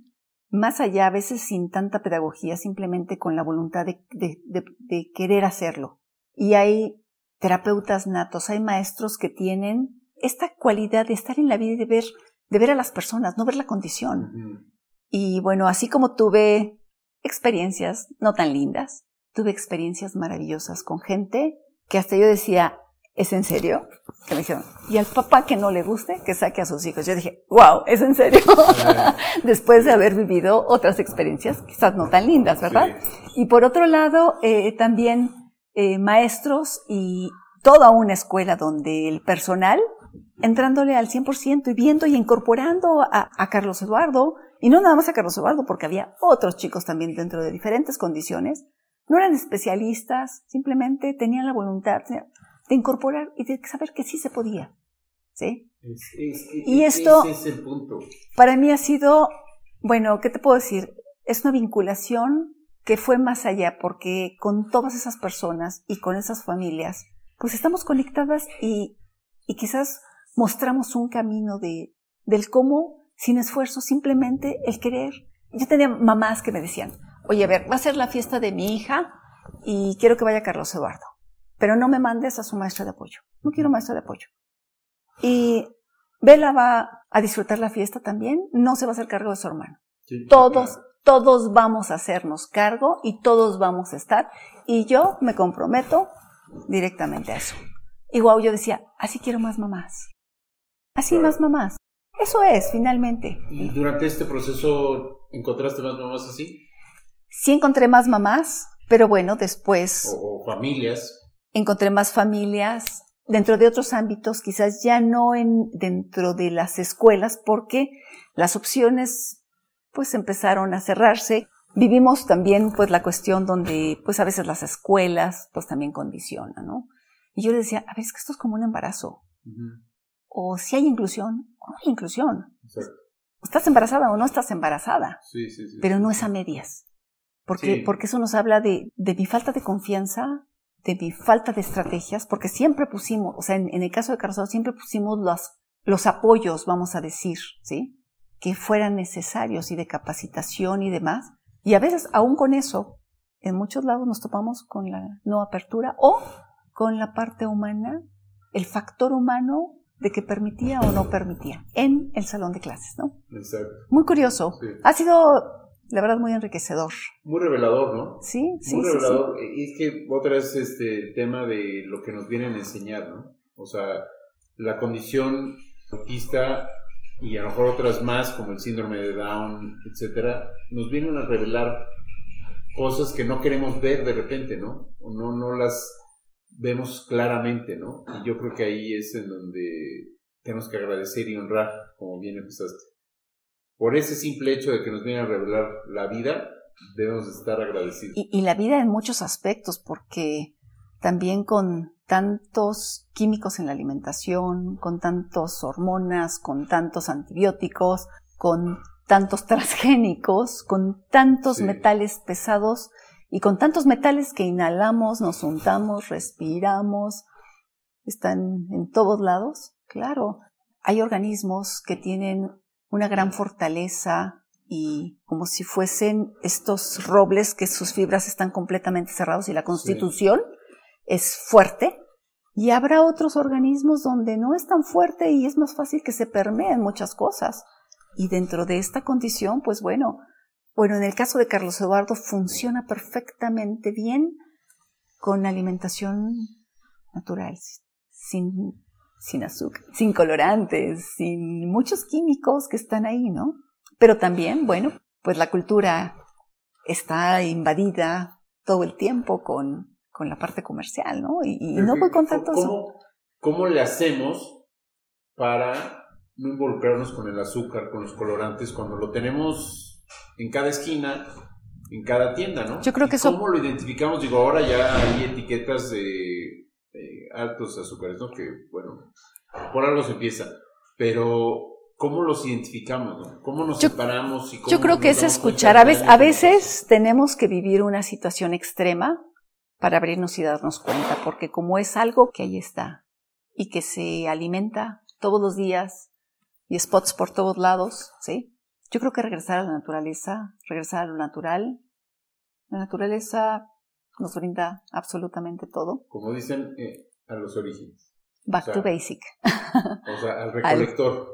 [SPEAKER 1] más allá, a veces sin tanta pedagogía, simplemente con la voluntad de, de, de querer hacerlo. Y hay terapeutas natos, hay maestros que tienen esta cualidad de estar en la vida y de ver de ver a las personas, no ver la condición. Y bueno, así como tuve experiencias no tan lindas, tuve experiencias maravillosas con gente que hasta yo decía, ¿es en serio? Que me dijeron, y al papá que no le guste, que saque a sus hijos. Yo dije, wow, ¿es en serio? Después de haber vivido otras experiencias, quizás no tan lindas, ¿verdad? Y por otro lado, eh, también eh, maestros y toda una escuela donde el personal entrándole al 100% y viendo y incorporando a, Carlos Eduardo, y no nada más a Carlos Eduardo, porque había otros chicos también dentro de diferentes condiciones, no eran especialistas, simplemente tenían la voluntad de incorporar y de saber que sí se podía. ¿Sí? y esto,
[SPEAKER 2] es el punto.
[SPEAKER 1] para mí ha sido, bueno, ¿qué te puedo decir? Es una vinculación que fue más allá, porque con todas esas personas y con esas familias, pues estamos conectadas y, y quizás mostramos un camino de, del cómo, sin esfuerzo, simplemente el querer. Yo tenía mamás que me decían, oye, a ver, va a ser la fiesta de mi hija y quiero que vaya Carlos Eduardo, pero no me mandes a su maestra de apoyo. No quiero maestra de apoyo. Y Bella va a disfrutar la fiesta también, no se va a hacer cargo de su hermano. todos, todos vamos a hacernos cargo y todos vamos a estar. Y yo me comprometo directamente a eso. Y wow, yo decía, así quiero más mamás. Así más mamás. Eso es, finalmente.
[SPEAKER 2] ¿Y durante este proceso encontraste más mamás así?
[SPEAKER 1] Sí encontré más mamás, pero bueno, después...
[SPEAKER 2] O, familias.
[SPEAKER 1] Encontré más familias dentro de otros ámbitos, quizás ya no en, dentro de las escuelas, porque las opciones pues empezaron a cerrarse. Vivimos también pues la cuestión donde pues a veces las escuelas pues también condicionan, ¿no? Y yo le decía, a ver, es que esto es como un embarazo o si hay inclusión o no hay inclusión. ¿Estás embarazada o no estás embarazada?
[SPEAKER 2] Sí, sí, sí.
[SPEAKER 1] Pero no es a medias. Porque, porque eso nos habla de, de, mi falta de confianza, de mi falta de estrategias, porque siempre pusimos, o sea, en, el caso de Carlos siempre pusimos los, los apoyos, vamos a decir, ¿sí? Que fueran necesarios y de capacitación y demás. Y a veces, aún con eso, en muchos lados nos topamos con la no apertura o con la parte humana, el factor humano de que permitía o no permitía en el salón de clases, ¿no?
[SPEAKER 2] Exacto.
[SPEAKER 1] Muy curioso. Ha sido, la verdad, muy enriquecedor.
[SPEAKER 2] Muy revelador, ¿no?
[SPEAKER 1] Sí, sí.
[SPEAKER 2] Muy revelador. Y es que otra vez este tema de lo que nos vienen a enseñar, ¿no? O sea, la condición autista y a lo mejor otras más como el síndrome de Down, etcétera, nos vienen a revelar cosas que no queremos ver de repente, ¿no? O no, no las vemos claramente, ¿no? Y yo creo que ahí es en donde tenemos que agradecer y honrar, como bien empezaste. Por ese simple hecho de que nos viene a revelar la vida, debemos estar agradecidos.
[SPEAKER 1] Y, la vida en muchos aspectos, porque también con tantos químicos en la alimentación, con tantos hormonas, con tantos antibióticos, con tantos transgénicos, con tantos metales pesados, y con tantos metales que inhalamos, nos untamos, respiramos, están en todos lados, claro, hay organismos que tienen una gran fortaleza y como si fuesen estos robles que sus fibras están completamente cerrados y la constitución es fuerte. Y habrá otros organismos donde no es tan fuerte y es más fácil que se permeen muchas cosas. Y dentro de esta condición, pues bueno, bueno, en el caso de Carlos Eduardo funciona perfectamente bien con alimentación natural, sin, sin azúcar, sin colorantes, sin muchos químicos que están ahí, ¿no? Pero también, bueno, pues la cultura está invadida todo el tiempo con, con la parte comercial, ¿no? Y, no voy con tantos...
[SPEAKER 2] ¿cómo, ¿Cómo le hacemos para no involucrarnos con el azúcar, con los colorantes, cuando lo tenemos en cada esquina, en cada tienda, ¿no?
[SPEAKER 1] Yo creo que
[SPEAKER 2] ¿Cómo lo identificamos? Digo, ahora ya hay etiquetas de, altos azúcares, ¿no? Que, bueno, por algo se empieza. Pero, ¿cómo los identificamos, no? ¿Cómo nos separamos? Y cómo
[SPEAKER 1] yo creo que es escuchar. A veces, a veces tenemos que vivir una situación extrema para abrirnos y darnos cuenta, porque como es algo que ahí está y que se alimenta todos los días y spots por todos lados, ¿sí? Yo creo que regresar a la naturaleza, regresar a lo natural, la naturaleza nos brinda absolutamente todo.
[SPEAKER 2] Como dicen, eh, a los orígenes.
[SPEAKER 1] Back to basic.
[SPEAKER 2] o sea, al recolector.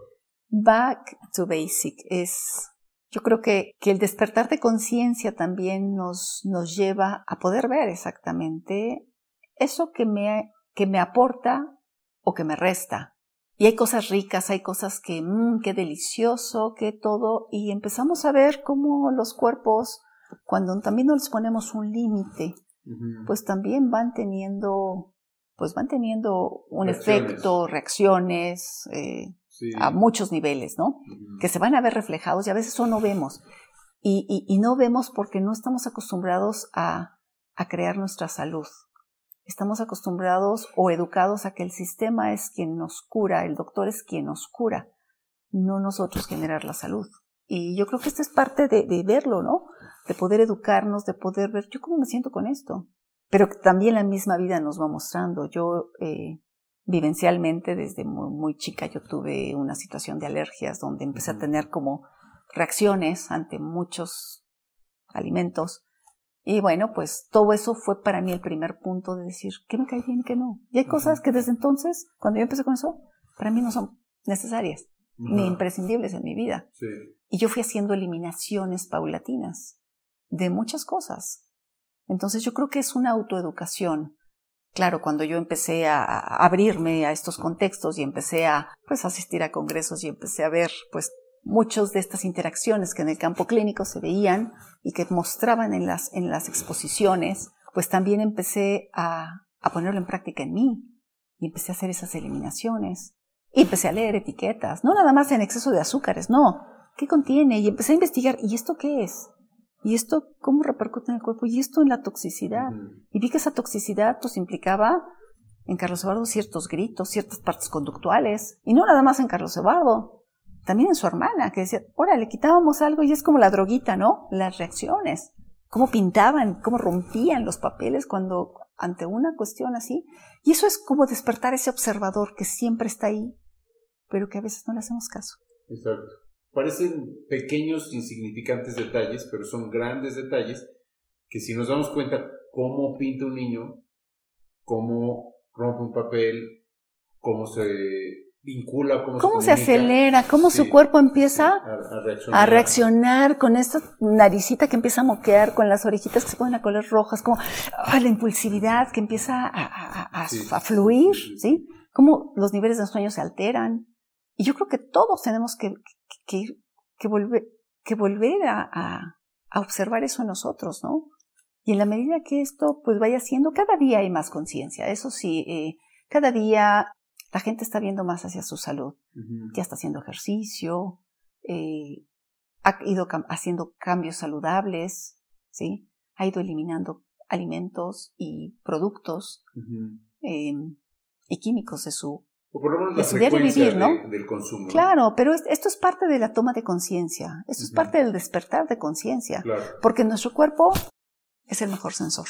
[SPEAKER 1] back to basic es, yo creo que, que el despertar de conciencia también nos, nos lleva a poder ver exactamente eso que me, que me aporta o que me resta. Y hay cosas ricas, hay cosas que, mmm, qué delicioso, qué todo. Y empezamos a ver cómo los cuerpos, cuando también nos ponemos un límite, pues también van teniendo, pues van teniendo un efecto, reacciones, eh, a muchos niveles, ¿no? Que se van a ver reflejados y a veces eso no vemos. Y, y, no vemos porque no estamos acostumbrados a, a crear nuestra salud. Estamos acostumbrados o educados a que el sistema es quien nos cura, el doctor es quien nos cura, no nosotros generar la salud. Y yo creo que esta es parte de, verlo, ¿no? De poder educarnos, de poder ver yo cómo me siento con esto. Pero también la misma vida nos va mostrando. Yo, eh, vivencialmente, desde muy, muy, chica, yo tuve una situación de alergias donde empecé a tener como reacciones ante muchos alimentos y bueno, pues todo eso fue para mí el primer punto de decir qué me cae bien y qué no. Y hay cosas que desde entonces, cuando yo empecé con eso, para mí no son necesarias ni imprescindibles en mi vida. Y yo fui haciendo eliminaciones paulatinas de muchas cosas. Entonces yo creo que es una autoeducación. Claro, cuando yo empecé a abrirme a estos contextos y empecé a pues asistir a congresos y empecé a ver pues muchas de estas interacciones que en el campo clínico se veían y que mostraban en las, en las exposiciones, pues también empecé a, a ponerlo en práctica en mí y empecé a hacer esas eliminaciones y empecé a leer etiquetas, no nada más en exceso de azúcares, no, ¿qué contiene? Y empecé a investigar, ¿y esto qué es? ¿Y esto cómo repercute en el cuerpo? ¿Y esto en la toxicidad? Y vi que esa toxicidad pues implicaba en Carlos Eduardo ciertos gritos, ciertas partes conductuales, y no nada más en Carlos Eduardo, también en su hermana, que decía, ahora le quitábamos algo y es como la droguita, ¿no? Las reacciones, cómo pintaban, cómo rompían los papeles cuando ante una cuestión así. Y eso es como despertar ese observador que siempre está ahí, pero que a veces no le hacemos caso.
[SPEAKER 2] Exacto. Parecen pequeños, insignificantes detalles, pero son grandes detalles que si nos damos cuenta cómo pinta un niño, cómo rompe un papel, cómo se vincula,
[SPEAKER 1] cómo, se, acelera, cómo su cuerpo empieza a, reaccionar. con esta naricita que empieza a moquear, con las orejitas que se ponen a color rojas, como la impulsivolidad que empieza a, fluir, ¿sí? Cómo los niveles de sueño se alteran. Y yo creo que todos tenemos que, que, que volver, que volver a, observar eso en nosotros, ¿no? Y en la medida que esto pues vaya siendo, cada día hay más conciencia, eso sí, eh, cada día la gente está viendo más hacia su salud. Ya está haciendo ejercicio, eh, ha ido haciendo cambios saludables, ¿sí? Ha ido eliminando alimentos y productos em, y químicos de su,
[SPEAKER 2] o por lo menos de diario vivir, ¿no? del consumo.
[SPEAKER 1] Claro, pero esto es parte de la toma de conciencia, esto es parte del despertar de conciencia, porque nuestro cuerpo es el mejor sensor.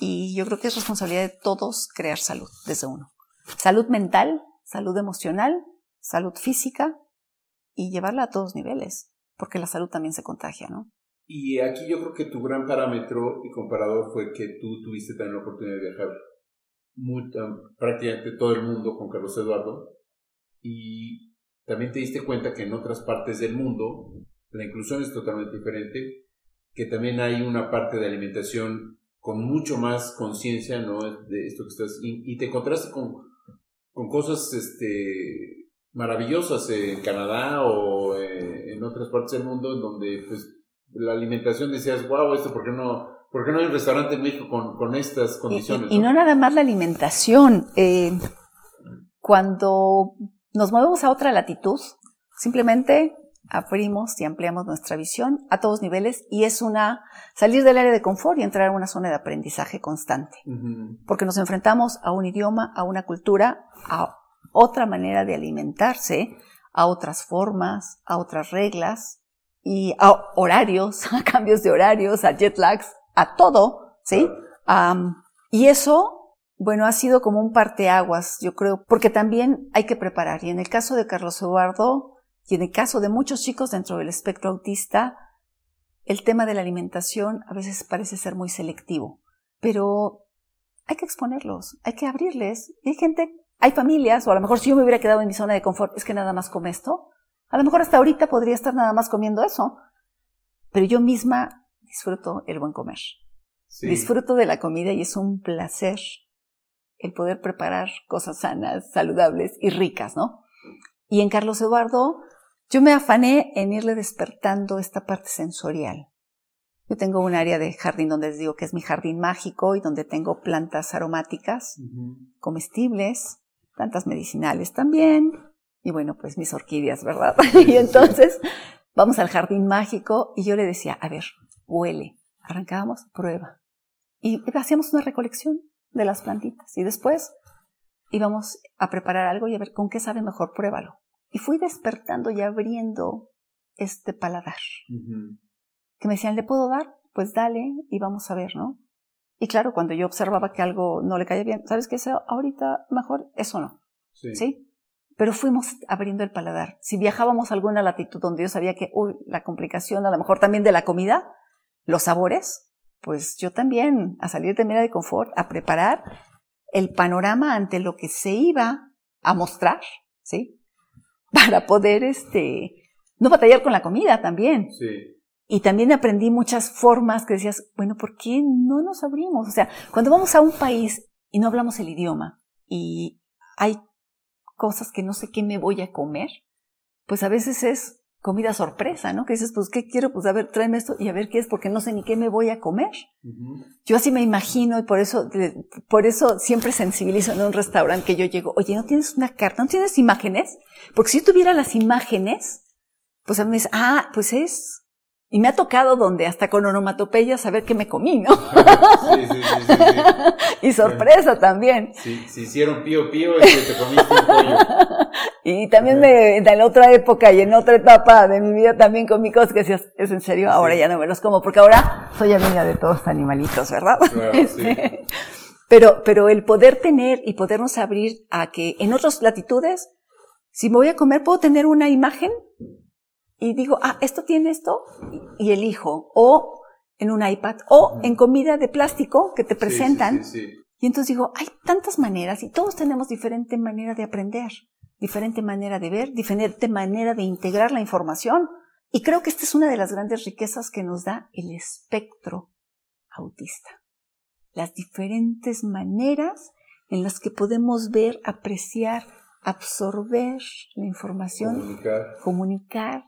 [SPEAKER 1] Y yo creo que es responsabilidad de todos crear salud desde uno. Salud mental, salud emocional, salud física y llevarla a todos niveles, porque la salud también se contagia, ¿no?
[SPEAKER 2] Y aquí yo creo que tu gran parámetro y comparador fue que tú tuviste también la oportunidad de viajar prácticamente todo el mundo con Carlos Eduardo y también te diste cuenta que en otras partes del mundo la inclusión es totalmente diferente, que también hay una parte de alimentación con mucho más conciencia, ¿no? De esto que estás, y, y te encontraste con con cosas este, maravillosas en Canadá o eh, en otras partes del mundo en donde pues la alimentación decías, wow, esto, ¿por qué no, por qué no hay un restaurante en México con, con estas condiciones?
[SPEAKER 1] Y, y, ¿no? nada más la alimentación. Eh, cuando nos movemos a otra latitud, simplemente abrimos y ampliamos nuestra visión a todos niveles y es una salir del área de confort y entrar a una zona de aprendizaje constante. Uh -huh. Porque nos enfrentamos a un idioma, a una cultura, a otra manera de alimentarse, a otras formas, a otras reglas y a horarios, a cambios de horarios, a jet lags, a todo, ¿sí? Um, y eso, bueno, ha sido como un parteaguas, yo creo, porque también hay que preparar. Y en el caso de Carlos Eduardo, y en el caso de muchos chicos dentro del espectro autista, el tema de la alimentación a veces parece ser muy selectivo, pero hay que exponerlos, hay que abrirles. Y hay gente, hay familias, o a lo mejor si yo me hubiera quedado en mi zona de confort, es que nada más come esto. A lo mejor hasta ahorita podría estar nada más comiendo eso, pero yo misma disfruto el buen comer. Sí. Disfruto de la comida y es un placer el poder preparar cosas sanas, saludables y ricas, ¿no? Y en Carlos Eduardo, yo me afané en irle despertando esta parte sensorial. Yo tengo un área de jardín donde les digo que es mi jardín mágico y donde tengo plantas aromáticas, uh -huh. comestibles, plantas medicinales también, y bueno, pues mis orquídeas, ¿verdad? y entonces vamos al jardín mágico y yo le decía, a ver, huele. Arrancábamos, prueba. Y hacíamos una recolección de las plantitas y después íbamos a preparar algo y a ver con qué sabe mejor, pruébalo. Y fui despertando y abriendo este paladar. Uh -huh. Que me decían, ¿le puedo dar? Pues dale y vamos a ver, ¿no? Y claro, cuando yo observaba que algo no le caía bien, ¿sabes qué? Ahorita mejor eso no. Sí. ¿Sí? Pero fuimos abriendo el paladar. Si viajábamos a alguna latitud donde yo sabía que, uy, la complicación a lo mejor también de la comida, los sabores, pues yo también a salir de mi área de confort, a preparar el panorama ante lo que se iba a mostrar, ¿sí? Para poder, este, no batallar con la comida también.
[SPEAKER 2] Sí.
[SPEAKER 1] Y también aprendí muchas formas que decías, bueno, ¿por qué no nos abrimos? O sea, cuando vamos a un país y no hablamos el idioma y hay cosas que no sé qué me voy a comer, pues a veces es comida sorpresa, ¿no? Que dices, pues, ¿qué quiero? Pues, a ver, tráeme esto y a ver qué es, porque no sé ni qué me voy a comer. Uh -huh. Yo así me imagino y por eso, por eso siempre sensibilizo en un restaurante que yo llego, oye, ¿no tienes una carta? ¿No tienes imágenes? Porque si yo tuviera las imágenes, pues a mí me dice, ah, pues es y me ha tocado donde hasta con onomatopeya saber qué me comí, ¿no?
[SPEAKER 2] Sí, sí, sí, sí,
[SPEAKER 1] Y sorpresa sí. también.
[SPEAKER 2] Sí, si hicieron pío pío que te comiste un pollo.
[SPEAKER 1] Y también me, en otra época y en otra etapa de mi vida también comí cosas que decías, es en serio, ahora ya no me los como, porque ahora soy amiga de todos los animalitos, ¿verdad?
[SPEAKER 2] Claro,
[SPEAKER 1] este, pero, pero el poder tener y podernos abrir a que en otras latitudes, si me voy a comer, puedo tener una imagen y digo, ah, esto tiene esto, y elijo, o en un iPad, o en comida de plástico que te presentan.
[SPEAKER 2] Sí, sí, sí,
[SPEAKER 1] y entonces digo, hay tantas maneras y todos tenemos diferente manera de aprender, diferente manera de ver, diferente manera de integrar la información. Y creo que esta es una de las grandes riquezas que nos da el espectro autista. Las diferentes maneras en las que podemos ver, apreciar, absorber la información,
[SPEAKER 2] comunicar,
[SPEAKER 1] comunicar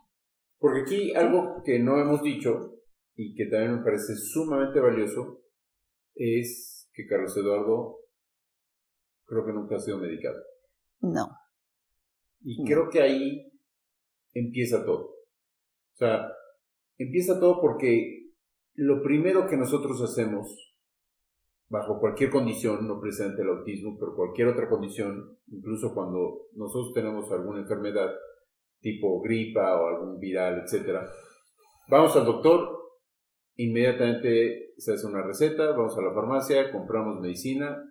[SPEAKER 2] porque aquí algo que no hemos dicho y que también me parece sumamente valioso es que Carlos Eduardo creo que nunca ha sido medicado.
[SPEAKER 1] No.
[SPEAKER 2] Y no. creo que ahí empieza todo. O sea, empieza todo porque lo primero que nosotros hacemos, bajo cualquier condición, no precisamente el autismo, pero cualquier otra condición, incluso cuando nosotros tenemos alguna enfermedad, tipo gripa o algún viral, etc. Vamos al doctor, inmediatamente se hace una receta, vamos a la farmacia, compramos medicina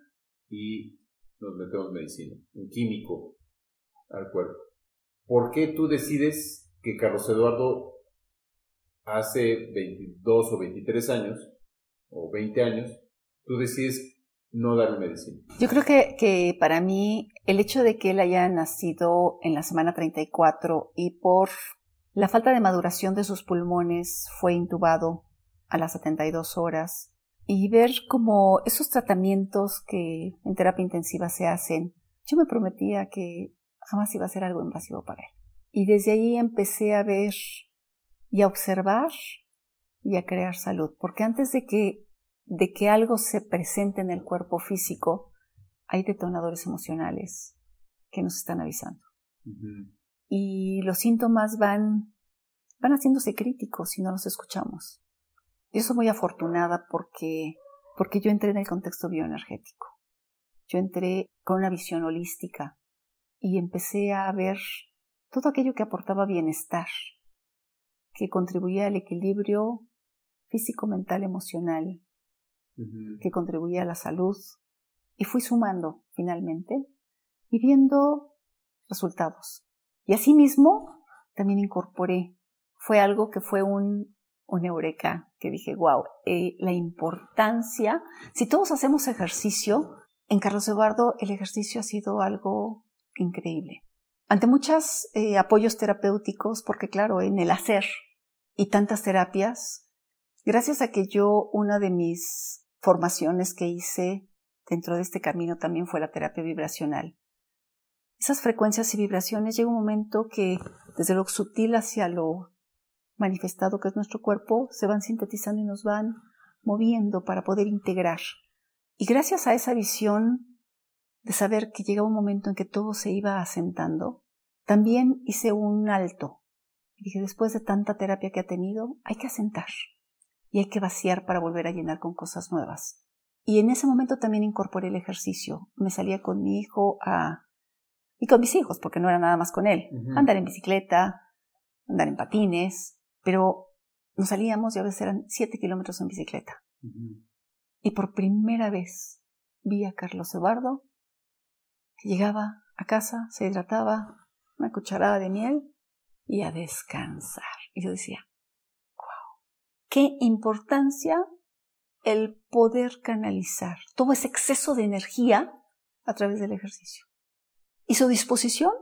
[SPEAKER 2] y nos metemos medicina, un químico al cuerpo. ¿Por qué tú decides que Carlos Eduardo hace 22 o 23 años o 20 años, tú decides no dar medicina.
[SPEAKER 1] Yo creo que, que para mí el hecho de que él haya nacido en la semana 34 y por la falta de maduración de sus pulmones fue intubado a las 72 horas y ver como esos tratamientos que en terapia intensiva se hacen, yo me prometía que jamás iba a ser algo invasivo para él. Y desde ahí empecé a ver y a observar y a crear salud, porque antes de que, de que algo se presente en el cuerpo físico, hay detonadores emocionales que nos están avisando. Y los síntomas van, van haciéndose críticos si no los escuchamos. Yo soy muy afortunada porque, porque yo entré en el contexto bioenergético. Yo entré con una visión holística y empecé a ver todo aquello que aportaba bienestar, que contribuía al equilibrio físico, mental, emocional, que contribuía a la salud, y fui sumando finalmente y viendo resultados. Y asimismo también incorporé, fue algo que fue un, un eureka, que dije, wow, eh, la importancia, si todos hacemos ejercicio, en Carlos Eduardo el ejercicio ha sido algo increíble. Ante muchos eh, apoyos terapéuticos, porque claro, en el hacer y tantas terapias, gracias a que yo, una de mis formaciones que hice dentro de este camino también fue la terapia vibracional. Esas frecuencias y vibraciones llega un momento que desde lo sutil hacia lo manifestado que es nuestro cuerpo se van sintetizando y nos van moviendo para poder integrar. Y gracias a esa visión de saber que llega un momento en que todo se iba asentando, también hice un alto. Y dije, después de tanta terapia que ha tenido, hay que asentar y hay que vaciar para volver a llenar con cosas nuevas. Y en ese momento también incorporé el ejercicio. Me salía con mi hijo a... y con mis hijos, porque no era nada más con él. Andar en bicicleta, andar en patines, pero nos salíamos y a veces eran siete kilómetros en bicicleta. Y por primera vez vi a Carlos Eduardo, que llegaba a casa, se hidrataba, una cucharada de miel y a descansar. Y yo decía, qué importancia el poder canalizar todo ese exceso de energía a través del ejercicio. Y su disposición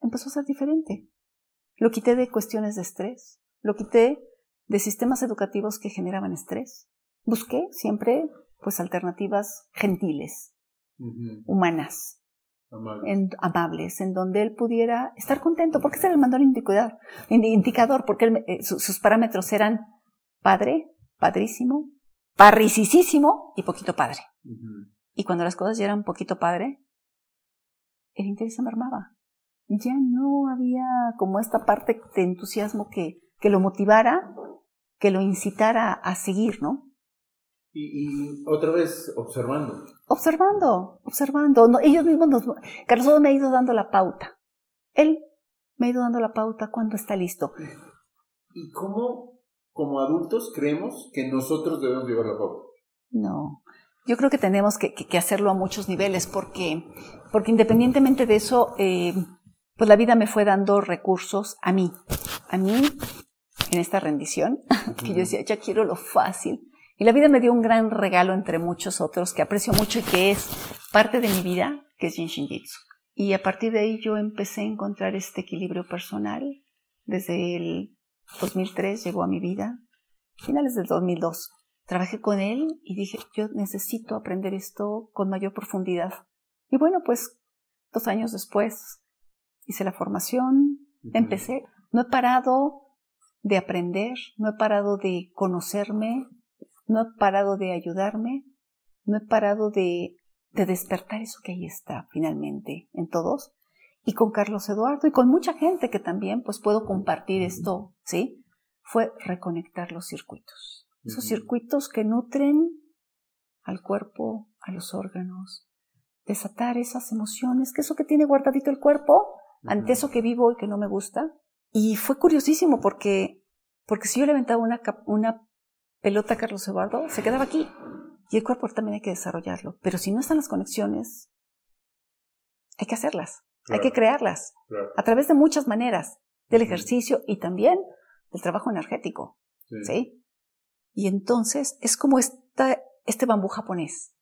[SPEAKER 1] empezó a ser diferente. Lo quité de cuestiones de estrés, lo quité de sistemas educativos que generaban estrés. Busqué siempre pues alternativas gentiles, humanas, amables. En, donde él pudiera estar contento, porque ese era el mandón indicador, indicador porque eh, sus parámetros eran padre, padrísimo, parricisísimo y poquito padre. Y cuando las cosas ya eran poquito padre, el interés se mermaba. Ya no había como esta parte de entusiasmo que, que lo motivara, que lo incitara a seguir, ¿no?
[SPEAKER 2] Y, otra vez observando.
[SPEAKER 1] Observando, observando. No, ellos mismos nos... Carlos me ha ido dando la pauta. Él me ha ido dando la pauta cuando está listo.
[SPEAKER 2] ¿Y cómo como adultos creemos que nosotros debemos llevar la pauta.
[SPEAKER 1] No, yo creo que tenemos que, hacerlo a muchos niveles porque, porque independientemente de eso, eh, pues la vida me fue dando recursos a mí, a mí en esta rendición, que yo decía, ya quiero lo fácil. Y la vida me dio un gran regalo entre muchos otros que aprecio mucho y que es parte de mi vida, que es Jin Jitsu. Y a partir de ahí yo empecé a encontrar este equilibrio personal desde el 2003 llegó a mi vida, finales del 2002. Trabajé con él y dije, yo necesito aprender esto con mayor profundidad. Y bueno, pues dos años después hice la formación, empecé, no he parado de aprender, no he parado de conocerme, no he parado de ayudarme, no he parado de, de despertar eso que ahí está finalmente en todos y con Carlos Eduardo y con mucha gente que también pues puedo compartir esto, ¿sí? Fue reconectar los circuitos. Esos circuitos que nutren al cuerpo, a los órganos, desatar esas emociones, que eso que tiene guardadito el cuerpo, ante eso que vivo y que no me gusta. Y fue curiosísimo porque, porque si yo levantaba una, una pelota a Carlos Eduardo, se quedaba aquí. Y el cuerpo también hay que desarrollarlo. Pero si no están las conexiones, hay que hacerlas. Hay que crearlas a través de muchas maneras, del ejercicio y también del trabajo energético. Sí. Y entonces es como esta, este bambú japonés,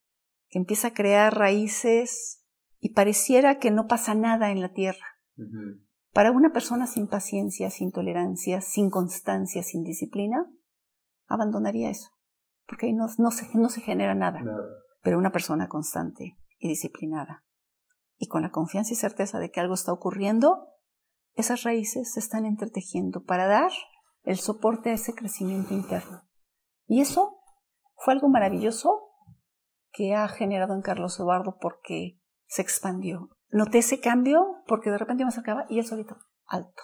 [SPEAKER 1] que empieza a crear raíces y pareciera que no pasa nada en la tierra. Para una persona sin paciencia, sin tolerancia, sin constancia, sin disciplina, abandonaría eso, porque ahí no, no, se, no se genera nada. Pero una persona constante y disciplinada y con la confianza y certeza de que algo está ocurriendo, esas raíces se están entretejiendo para dar el soporte a ese crecimiento interno. Y eso fue algo maravilloso que ha generado en Carlos Eduardo porque se expandió. Noté ese cambio porque de repente me acercaba y él solito, alto.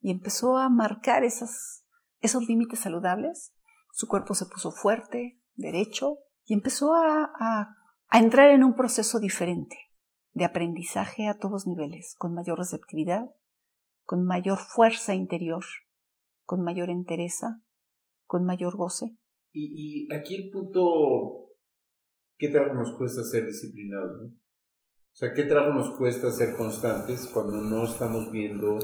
[SPEAKER 1] Y empezó a marcar esas, esos límites saludables. Su cuerpo se puso fuerte, derecho, y empezó a, a, a entrar en un proceso diferente de aprendizaje a todos niveles, con mayor receptividad, con mayor fuerza interior, con mayor entereza, con mayor goce.
[SPEAKER 2] Y, aquí el punto, ¿qué trabajo nos cuesta ser disciplinados? ¿no? O sea, ¿qué trabajo nos cuesta ser constantes cuando no estamos viendo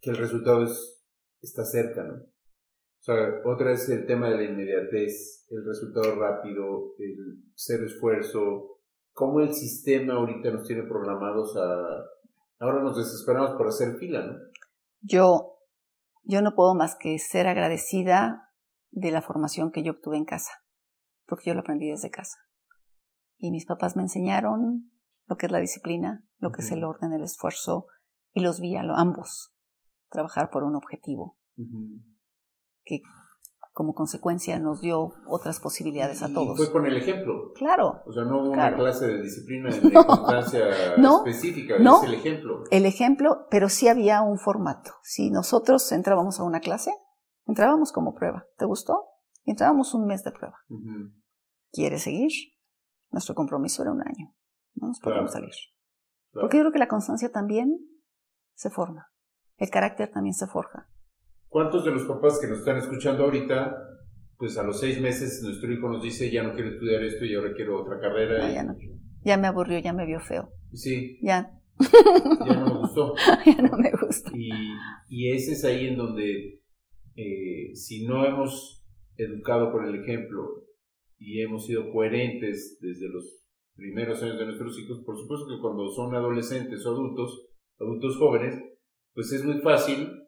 [SPEAKER 2] que el resultado es, está cerca? ¿no? O sea, otra es el tema de la inmediatez, el resultado rápido, el ser esfuerzo, cómo el sistema ahorita nos tiene programados a... Ahora nos desesperamos por hacer fila, ¿no?
[SPEAKER 1] Yo, yo no puedo más que ser agradecida de la formación que yo obtuve en casa, porque yo lo aprendí desde casa. Y mis papás me enseñaron lo que es la disciplina, lo que uh -huh. es el orden, el esfuerzo, y los vi a ambos trabajar por un objetivo uh -huh. que como consecuencia nos dio otras posibilidades a todos.
[SPEAKER 2] Y fue con el ejemplo.
[SPEAKER 1] Claro.
[SPEAKER 2] O sea, no hubo
[SPEAKER 1] claro.
[SPEAKER 2] una clase de disciplina de no, constancia no, específica,
[SPEAKER 1] no,
[SPEAKER 2] es el ejemplo.
[SPEAKER 1] El ejemplo, pero sí había un formato. Si nosotros entrábamos a una clase, entrábamos como prueba. ¿Te gustó? Entrábamos un mes de prueba. Uh -huh. ¿Quieres seguir? Nuestro compromiso era un año. No nos podemos claro. salir. Claro. Porque yo creo que la constancia también se forma. El carácter también se forja.
[SPEAKER 2] ¿Cuántos de los papás que nos están escuchando ahorita, pues a los seis meses nuestro hijo nos dice, ya no quiero estudiar esto y ahora quiero otra carrera?
[SPEAKER 1] No,
[SPEAKER 2] y...
[SPEAKER 1] ya, no. ya me aburrió, ya me vio feo.
[SPEAKER 2] Sí.
[SPEAKER 1] Ya.
[SPEAKER 2] Ya no me gustó.
[SPEAKER 1] ya no me gusta.
[SPEAKER 2] Y, y ese es ahí en donde, eh, si no hemos educado con el ejemplo y hemos sido coherentes desde los primeros años de nuestros hijos, por supuesto que cuando son adolescentes o adultos, adultos jóvenes, pues es muy fácil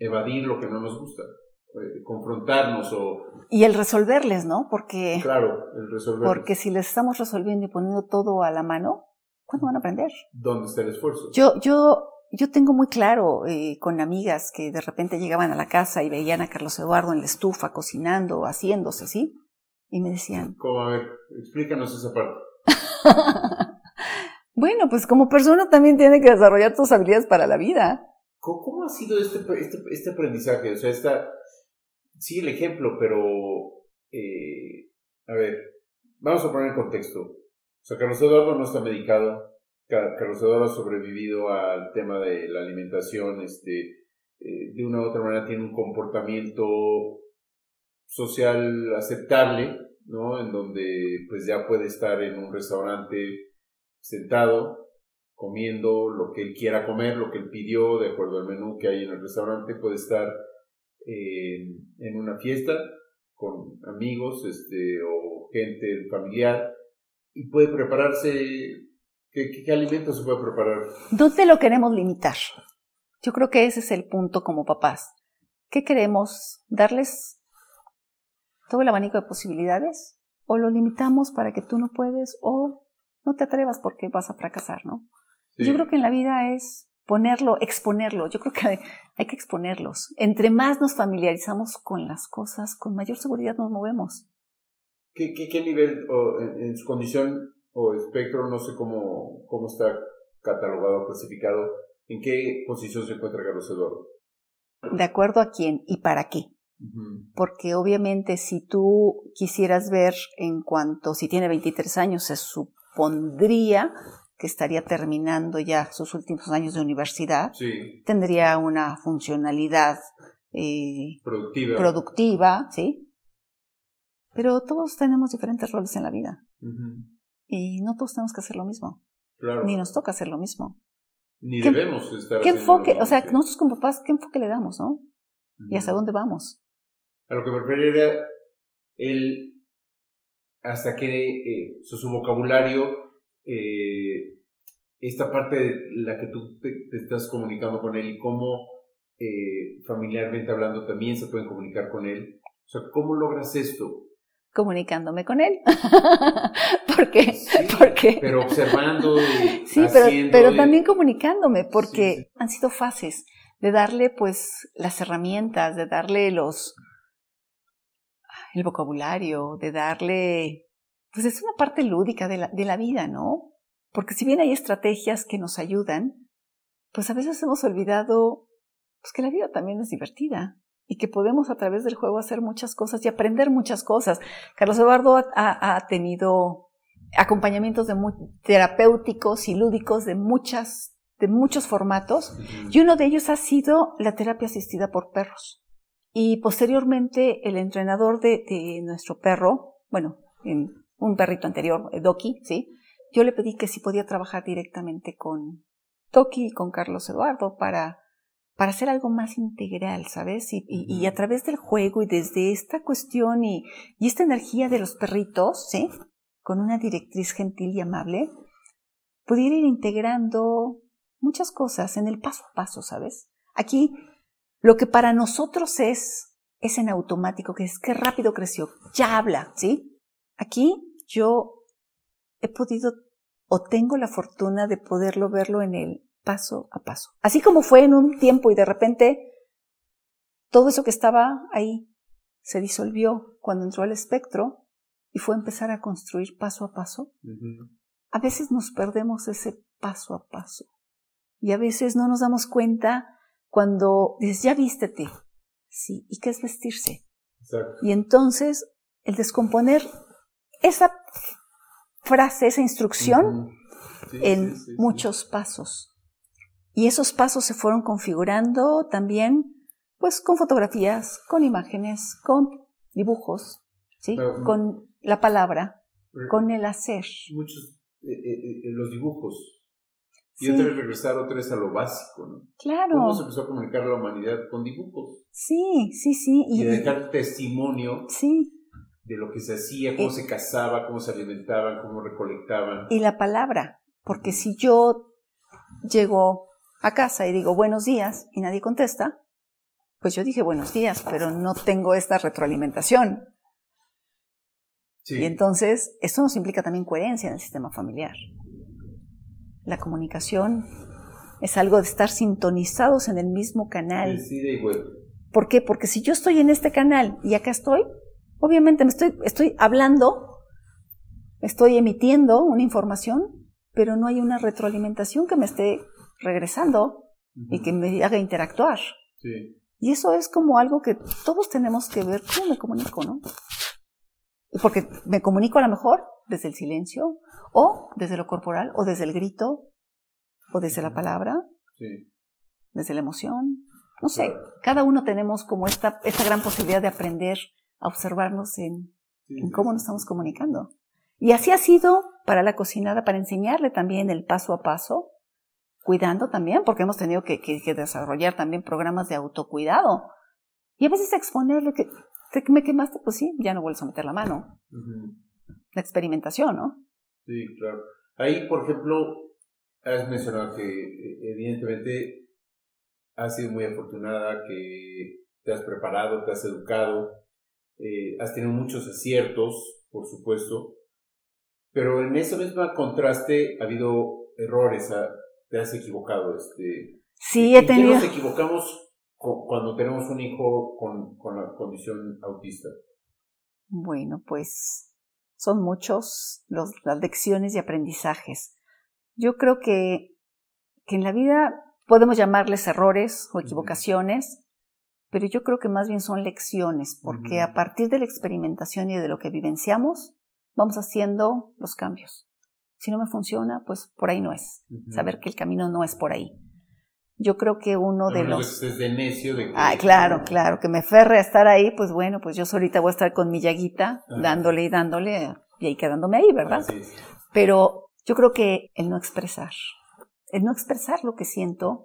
[SPEAKER 2] evadir lo que no nos gusta, eh, confrontarnos o...
[SPEAKER 1] Y el resolverles, ¿no? Porque...
[SPEAKER 2] Claro, el resolverles.
[SPEAKER 1] Porque si les estamos resolviendo y poniendo todo a la mano, ¿cuándo van a aprender?
[SPEAKER 2] ¿Dónde está el esfuerzo?
[SPEAKER 1] Yo, yo, yo tengo muy claro eh, con amigas que de repente llegaban a la casa y veían a Carlos Eduardo en la estufa cocinando, haciéndose, ¿sí? Y me decían...
[SPEAKER 2] ¿Cómo? A ver, explícanos esa parte.
[SPEAKER 1] bueno, pues como persona también tiene que desarrollar tus habilidades para la vida.
[SPEAKER 2] ¿Cómo, ha sido este, este, este, aprendizaje? O sea, está, sí el ejemplo, pero, eh, a ver, vamos a poner en contexto. O sea, Carlos Eduardo no está medicado, Carlos Eduardo ha sobrevivido al tema de la alimentación, este, eh, de una u otra manera tiene un comportamiento social aceptable, ¿no? En donde pues ya puede estar en un restaurante sentado, comiendo lo que él quiera comer, lo que él pidió, de acuerdo al menú que hay en el restaurante, puede estar eh, en una fiesta con amigos este, o gente familiar y puede prepararse. ¿Qué, qué, qué alimento se puede preparar?
[SPEAKER 1] ¿Dónde lo queremos limitar? Yo creo que ese es el punto como papás. ¿Qué queremos? ¿Darles todo el abanico de posibilidades? ¿O lo limitamos para que tú no puedes? ¿O no te atrevas porque vas a fracasar, no? Sí. Yo creo que en la vida es ponerlo, exponerlo. Yo creo que hay, que exponerlos. Entre más nos familiarizamos con las cosas, con mayor seguridad nos movemos.
[SPEAKER 2] ¿Qué, qué, qué nivel, o en, en, su condición o espectro, no sé cómo, cómo está catalogado, clasificado, en qué posición se encuentra Carlos Eduardo?
[SPEAKER 1] De acuerdo a quién y para qué. Porque obviamente si tú quisieras ver en cuanto, si tiene 23 años, se supondría que estaría terminando ya sus últimos años de universidad,
[SPEAKER 2] sí.
[SPEAKER 1] tendría una funcionalidad eh,
[SPEAKER 2] productiva.
[SPEAKER 1] productiva, ¿sí? Pero todos tenemos diferentes roles en la vida.
[SPEAKER 2] Uh -huh.
[SPEAKER 1] Y no todos tenemos que hacer lo mismo.
[SPEAKER 2] Claro.
[SPEAKER 1] Ni nos toca hacer lo mismo.
[SPEAKER 2] Ni ¿Qué, debemos estar
[SPEAKER 1] ¿Qué enfoque? O sea, nosotros como papás, ¿qué enfoque le damos, no? Uh -huh. ¿Y hasta dónde vamos?
[SPEAKER 2] A lo que me refiero era el hasta que eh, su vocabulario eh, esta parte de la que tú te, te, estás comunicando con él y cómo eh, familiarmente hablando también se pueden comunicar con él. O sea, ¿cómo logras esto?
[SPEAKER 1] comunicándome con él. porque, porque.
[SPEAKER 2] Pero observando. Y
[SPEAKER 1] sí, pero, pero también comunicándome, porque han sido fases de darle, pues, las herramientas, de darle los. el vocabulario, de darle. Pues es una parte lúdica de la, de la vida, ¿no? Porque si bien hay estrategias que nos ayudan, pues a veces hemos olvidado pues que la vida también es divertida y que podemos a través del juego hacer muchas cosas y aprender muchas cosas. Carlos Eduardo ha, tenido acompañamientos de terapéuticos y lúdicos de muchas de muchos formatos y uno de ellos ha sido la terapia asistida por perros. Y posteriormente el entrenador de, nuestro perro, bueno, en un perrito anterior, Doki, ¿sí? Yo le pedí que si podía trabajar directamente con Doki y con Carlos Eduardo para para hacer algo más integral, ¿sabes? Y, a través del juego y desde esta cuestión y, esta energía de los perritos, ¿sí? Con una directriz gentil y amable, pudiera ir integrando muchas cosas en el paso a paso, ¿sabes? Aquí, lo que para nosotros es, es en automático, que es que rápido creció, ya habla, ¿sí? Aquí yo he podido o tengo la fortuna de poderlo verlo en él paso a paso. Así como fue en un tiempo y de repente todo eso que estaba ahí se disolvió cuando entró al espectro y fue empezar a construir paso a paso. A veces nos perdemos ese paso a paso y a veces no nos damos cuenta cuando dices, ya vístete. Sí, ¿y qué es vestirse? Y entonces el descomponer esa frase, esa instrucción en muchos pasos. Y esos pasos se fueron configurando también, pues, con fotografías, con imágenes, con dibujos, ¿sí? con la palabra, con el hacer.
[SPEAKER 2] Muchos, eh, eh, eh, los dibujos. Y otra vez regresar otra vez a lo básico, ¿no?
[SPEAKER 1] Claro.
[SPEAKER 2] ¿Cómo se empezó a comunicar la humanidad con dibujos?
[SPEAKER 1] Sí, sí, sí.
[SPEAKER 2] Y, dejar testimonio
[SPEAKER 1] sí.
[SPEAKER 2] De lo que se hacía, cómo se cazaba, cómo se alimentaban, cómo recolectaban.
[SPEAKER 1] Y la palabra, porque si yo llego a casa y digo buenos días y nadie contesta, pues yo dije buenos días, pero no tengo esta retroalimentación. Y entonces, esto nos implica también coherencia en el sistema familiar. La comunicación es algo de estar sintonizados en el mismo canal. ¿Por qué? Porque si yo estoy en este canal y acá estoy, obviamente me estoy, estoy hablando, estoy emitiendo una información, pero no hay una retroalimentación que me esté regresando y que me haga interactuar. Y eso es como algo que todos tenemos que ver cómo me comunico, ¿no? Porque me comunico a lo mejor desde el silencio, o desde lo corporal, o desde el grito, o desde la palabra, desde la emoción. No sé, cada uno tenemos como esta, esta gran posibilidad de aprender a observarnos en, en cómo nos estamos comunicando. Y así ha sido para la cocinada, para enseñarle también el paso a paso, cuidando también, porque hemos tenido que, desarrollar también programas de autocuidado. Y a veces exponerle que te, me quemaste, pues sí, ya no vuelves a meter la mano. La experimentación, ¿no?
[SPEAKER 2] Sí, claro. Ahí, por ejemplo, has mencionado que evidentemente has sido muy afortunada, que te has preparado, te has educado, eh, has tenido muchos aciertos, por supuesto, pero en ese mismo contraste ha habido errores, te has equivocado. Este,
[SPEAKER 1] sí, he tenido.
[SPEAKER 2] nos equivocamos cuando tenemos un hijo con, con la condición autista?
[SPEAKER 1] Bueno, pues son muchos los, las lecciones y aprendizajes. Yo creo que, que en la vida podemos llamarles errores o equivocaciones, pero yo creo que más bien son lecciones, porque a partir de la experimentación y de lo que vivenciamos, vamos haciendo los cambios. Si no me funciona, pues por ahí no es. Saber que el camino no es por ahí. Yo creo que uno de los...
[SPEAKER 2] Es de necio de
[SPEAKER 1] Ah, claro, claro, que me ferre a estar ahí, pues bueno, pues yo solita voy a estar con mi llaguita, dándole y dándole, y ahí quedándome ahí, ¿verdad? Pero yo creo que el no expresar, el no expresar lo que siento,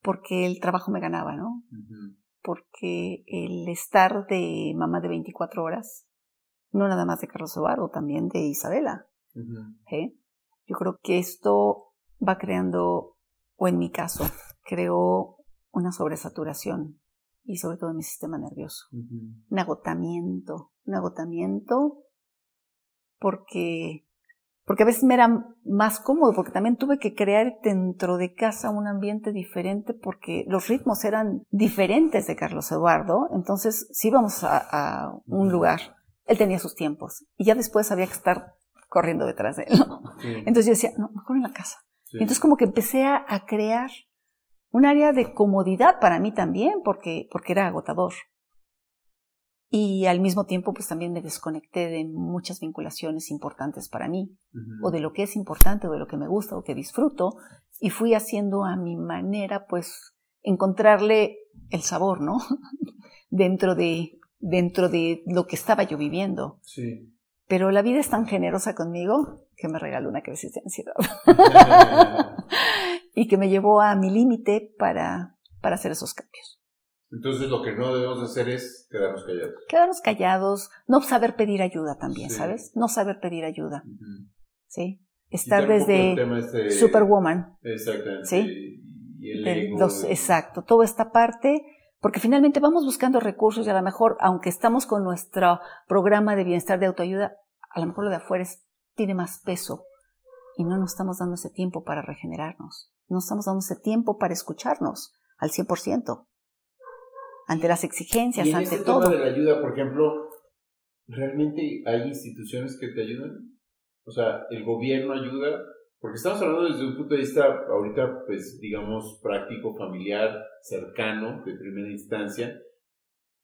[SPEAKER 1] porque el trabajo me ganaba, ¿no? Porque el estar de mamá de 24 horas, no nada más de Carlos Eduardo, también de Isabela, ¿Eh? Yo creo que esto va creando, o en mi caso, creó una sobresaturación y sobre todo en mi sistema nervioso, un agotamiento un agotamiento, porque porque a veces me era más cómodo, porque también tuve que crear dentro de casa un ambiente diferente, porque los ritmos eran diferentes de Carlos Eduardo. Entonces, si íbamos a, un lugar, él tenía sus tiempos, y ya después había que estar corriendo detrás de él. Entonces yo decía, no, mejor en la casa. Entonces como que empecé a, a, crear un área de comodidad para mí también, porque, porque era agotador y al mismo tiempo pues también me desconecté de muchas vinculaciones importantes para mí o de lo que es importante o de lo que me gusta o que disfruto y fui haciendo a mi manera pues encontrarle el sabor, ¿no? dentro de dentro de lo que estaba yo viviendo.
[SPEAKER 2] Sí.
[SPEAKER 1] Pero la vida es tan generosa conmigo que me regaló una crisis de ansiedad. y que me llevó a mi límite para, para hacer esos cambios.
[SPEAKER 2] Entonces lo que no debemos hacer es quedarnos callados.
[SPEAKER 1] Quedarnos callados, no saber pedir ayuda también, ¿sabes? No saber pedir ayuda. ¿Sí? Estar desde este Superwoman.
[SPEAKER 2] Exactamente.
[SPEAKER 1] ¿Sí? Y el exacto, toda esta parte, porque finalmente vamos buscando recursos y a lo mejor, aunque estamos con nuestro programa de bienestar de autoayuda, a lo mejor lo de afuera tiene más peso y no nos estamos dando ese tiempo para regenerarnos. No estamos dando ese tiempo para escucharnos al 100% ante las exigencias,
[SPEAKER 2] ¿Y en
[SPEAKER 1] ante
[SPEAKER 2] este
[SPEAKER 1] todo.
[SPEAKER 2] Tema de la ayuda, por ejemplo, ¿realmente hay instituciones que te ayudan? O sea, ¿el gobierno ayuda? Porque estamos hablando desde un punto de vista, ahorita, pues, digamos, práctico, familiar, cercano, de primera instancia.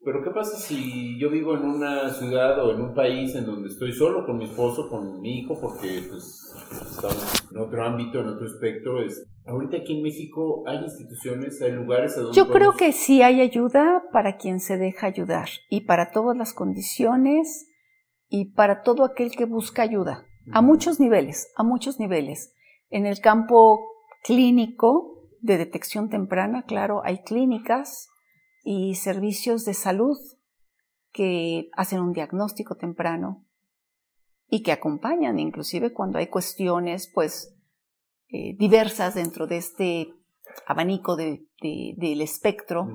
[SPEAKER 2] Pero ¿qué pasa si yo vivo en una ciudad o en un país en donde estoy solo con mi esposo, con mi hijo, porque pues estamos en otro ámbito, en otro espectro? Es, ahorita aquí en México hay instituciones, hay lugares a donde...
[SPEAKER 1] Yo creo que sí hay ayuda para quien se deja ayudar y para todas las condiciones y para todo aquel que busca ayuda, a muchos niveles, a muchos niveles. En el campo clínico de detección temprana, claro, hay clínicas y servicios de salud que hacen un diagnóstico temprano y que acompañan inclusive cuando hay cuestiones pues eh, diversas dentro de este abanico de, del espectro.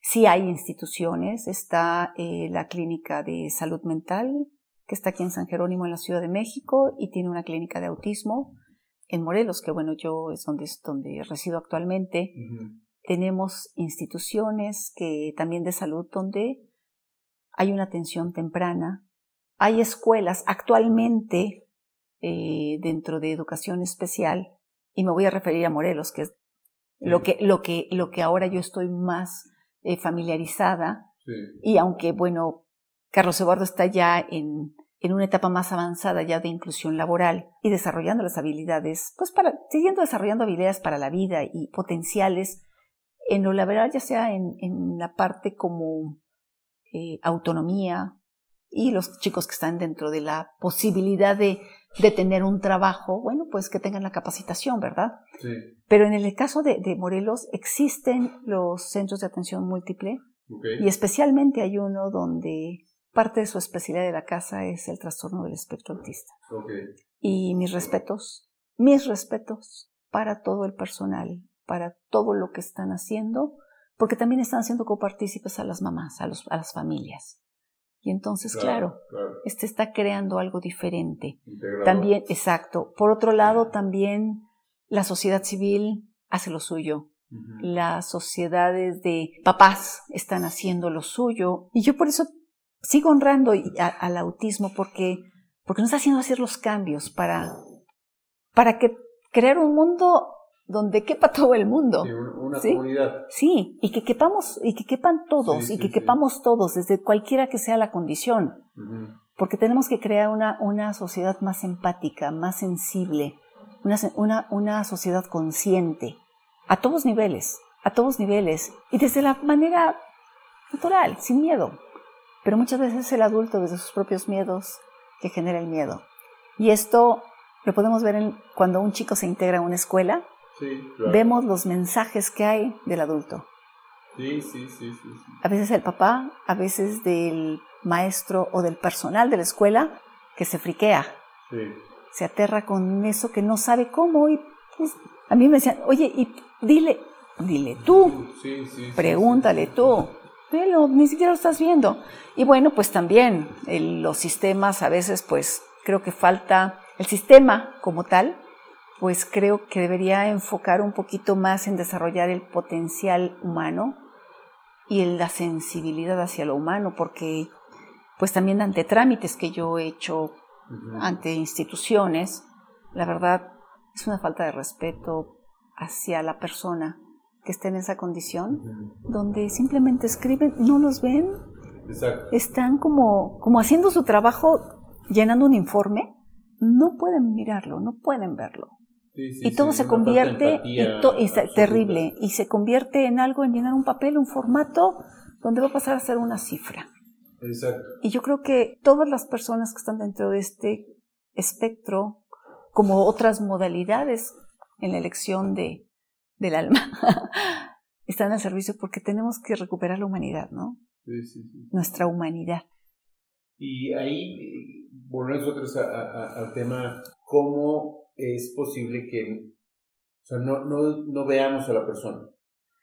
[SPEAKER 1] Sí hay instituciones, está eh, la clínica de salud mental que está aquí en San Jerónimo en la Ciudad de México y tiene una clínica de autismo en Morelos, que bueno, yo es donde, donde resido actualmente. Tenemos instituciones que también de salud donde hay una atención temprana. Hay escuelas actualmente eh, dentro de educación especial y me voy a referir a Morelos, que es lo que lo que lo que ahora yo estoy más eh, familiarizada. Y aunque bueno, Carlos Eduardo está ya en en una etapa más avanzada ya de inclusión laboral y desarrollando las habilidades, pues para, siguiendo desarrollando habilidades para la vida y potenciales en lo laboral, ya sea en, en la parte como eh, autonomía y los chicos que están dentro de la posibilidad de, de, tener un trabajo, bueno, pues que tengan la capacitación, ¿verdad?
[SPEAKER 2] Sí.
[SPEAKER 1] Pero en el caso de, de Morelos existen los centros de atención múltiple
[SPEAKER 2] okay.
[SPEAKER 1] y especialmente hay uno donde parte de su especialidad de la casa es el trastorno del espectro autista.
[SPEAKER 2] Okay.
[SPEAKER 1] Y mis respetos, mis respetos para todo el personal para todo lo que están haciendo, porque también están siendo copartícipes a las mamás, a, los, a las familias. Y entonces, claro,
[SPEAKER 2] claro,
[SPEAKER 1] este está creando algo diferente.
[SPEAKER 2] Integrado.
[SPEAKER 1] También, exacto. Por otro lado, también la sociedad civil hace lo suyo.
[SPEAKER 2] Uh -huh.
[SPEAKER 1] Las sociedades de papás están haciendo lo suyo. Y yo por eso sigo honrando a, al autismo porque, porque nos está haciendo hacer los cambios para, para que crear un mundo donde quepa todo el mundo.
[SPEAKER 2] Sí, una
[SPEAKER 1] ¿sí?
[SPEAKER 2] comunidad.
[SPEAKER 1] Sí, y que quepamos, y que quepan todos,
[SPEAKER 2] Sí,
[SPEAKER 1] y que quepamos todos, desde cualquiera que sea la condición. Porque tenemos que crear una, una sociedad más empática, más sensible, una, una, una sociedad consciente, a todos niveles, a todos niveles, y desde la manera natural, sin miedo. Pero muchas veces es el adulto desde sus propios miedos que genera el miedo. Y esto lo podemos ver en, cuando un chico se integra a una escuela,
[SPEAKER 2] Sí, claro.
[SPEAKER 1] vemos los mensajes que hay del adulto.
[SPEAKER 2] Sí, sí, sí, sí.
[SPEAKER 1] A veces del papá, a veces del maestro o del personal de la escuela que se friquea,
[SPEAKER 2] Sí.
[SPEAKER 1] se aterra con eso que no sabe cómo. Y pues, a mí me decían, oye, y dile, dile tú,
[SPEAKER 2] Sí, sí,
[SPEAKER 1] pregúntale tú. velo, ni siquiera lo estás viendo. Y bueno, pues también los sistemas a veces, pues creo que falta, el sistema como tal, pues creo que debería enfocar un poquito más en desarrollar el potencial humano y en la sensibilidad hacia lo humano, porque pues también ante trámites que yo he hecho ante instituciones, la verdad es una falta de respeto hacia la persona que está en esa condición, donde simplemente escriben, no los ven, están como, como haciendo su trabajo, llenando un informe, no pueden mirarlo, no pueden verlo. Y todo se convierte, y, terrible, y se convierte en algo, en llenar un papel, un formato, donde va a pasar a ser una cifra. Y yo creo que todas las personas que están dentro de este espectro, como otras modalidades en la elección de, del alma, están al servicio porque tenemos que recuperar la humanidad, ¿no? Sí, sí, sí. Nuestra humanidad.
[SPEAKER 2] Y ahí volvemos nosotros al tema, ¿cómo es posible que o sea, no, no, no veamos a la persona?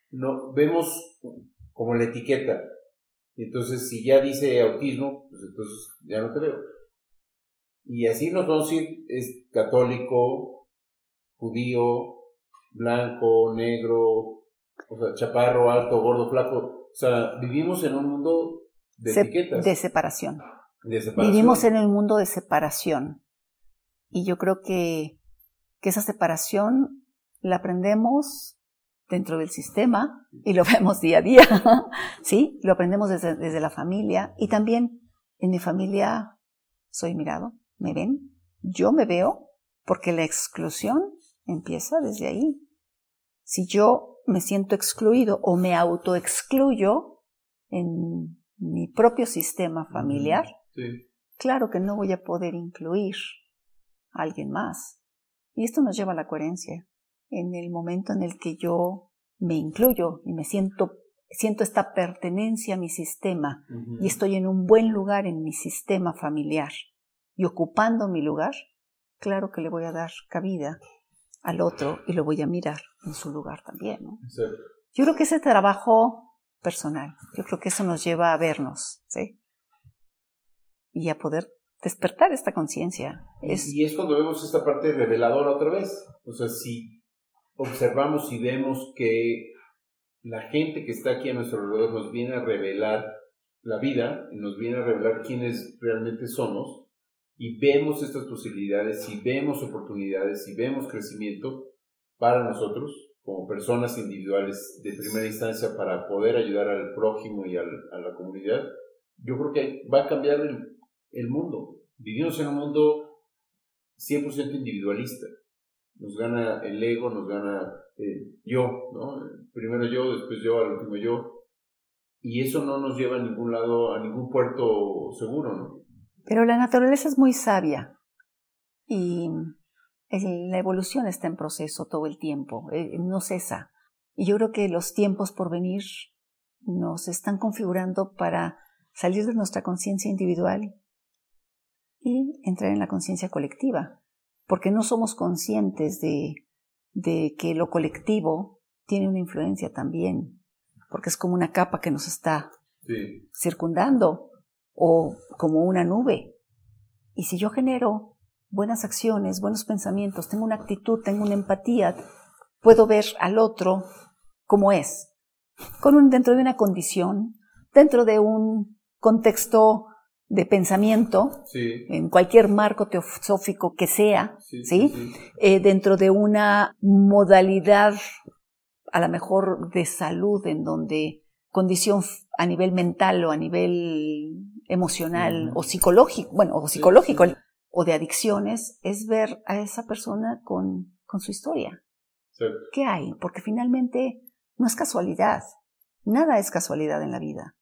[SPEAKER 2] No, vemos como la etiqueta, y entonces, si ya dice autismo, pues entonces ya no te veo. Y así nos vamos a ir, es católico, judío, blanco, negro, o sea, chaparro, alto, gordo, flaco. O sea, vivimos en un mundo de etiquetas.
[SPEAKER 1] De separación. De separación. Vivimos en un mundo de separación. Y yo creo que, que esa separación la aprendemos dentro del sistema y lo vemos día a día, ¿sí? Lo aprendemos desde, desde, la familia y también en mi familia soy mirado, me ven, yo me veo, porque la exclusión empieza desde ahí. Si yo me siento excluido o me autoexcluyo en mi propio sistema familiar, claro que no voy a poder incluir a alguien más. Y esto nos lleva a la coherencia en el momento en el que yo me incluyo y me siento, siento esta pertenencia a mi sistema y estoy en un buen lugar en mi sistema familiar y ocupando mi lugar, claro que le voy a dar cabida al otro y lo voy a mirar en su lugar también. Yo creo que ese trabajo personal, yo creo que eso nos lleva a vernos, ¿sí? Y a poder despertar esta conciencia.
[SPEAKER 2] Y es cuando vemos esta parte reveladora otra vez. O sea, si observamos y vemos que la gente que está aquí a nuestro alrededor nos viene a revelar la vida, nos viene a revelar quiénes realmente somos, y vemos estas posibilidades, y vemos oportunidades, y vemos crecimiento para nosotros como personas individuales de primera instancia para poder ayudar al prójimo y a la comunidad, yo creo que va a cambiar el, el mundo. Vivimos en un mundo 100% individualista nos gana el ego, nos gana eh, yo, ¿no? Primero yo, después yo, al último yo. Y eso no nos lleva a ningún lado, a ningún puerto seguro, ¿no?
[SPEAKER 1] Pero la naturaleza es muy sabia y la evolución está en proceso todo el tiempo, eh, no cesa. Y yo creo que los tiempos por venir nos están configurando para salir de nuestra conciencia individual y entrar en la conciencia colectiva porque no somos conscientes de, de que lo colectivo tiene una influencia también, porque es como una capa que nos está circundando o como una nube. Y si yo genero buenas acciones, buenos pensamientos, tengo una actitud, tengo una empatía, puedo ver al otro como es, con un, dentro de una condición, dentro de un contexto de pensamiento, en cualquier marco teosófico que sea, ¿sí? Eh, dentro de una modalidad a lo mejor de salud en donde condición a nivel mental o a nivel emocional o psicológico, bueno, o psicológico o de adicciones, es ver a esa persona con, con su historia. ¿Qué hay? Porque finalmente no es casualidad. Nada es casualidad en la vida.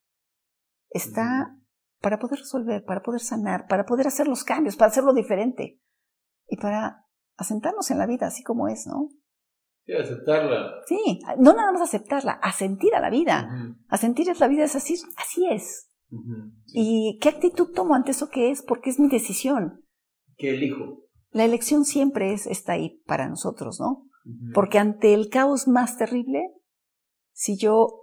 [SPEAKER 1] Está para poder resolver, para poder sanar, para poder hacer los cambios, para hacerlo diferente y para asentarnos en la vida así como es, ¿no?
[SPEAKER 2] Sí, aceptarla.
[SPEAKER 1] Sí, no nada más aceptarla, a sentir a la vida. A sentir es la vida es así, así es. ¿Y qué actitud tomo ante eso que es? Porque es mi decisión.
[SPEAKER 2] ¿Qué elijo?
[SPEAKER 1] La elección siempre es, está ahí para nosotros, ¿no? Porque ante el caos más terrible, si yo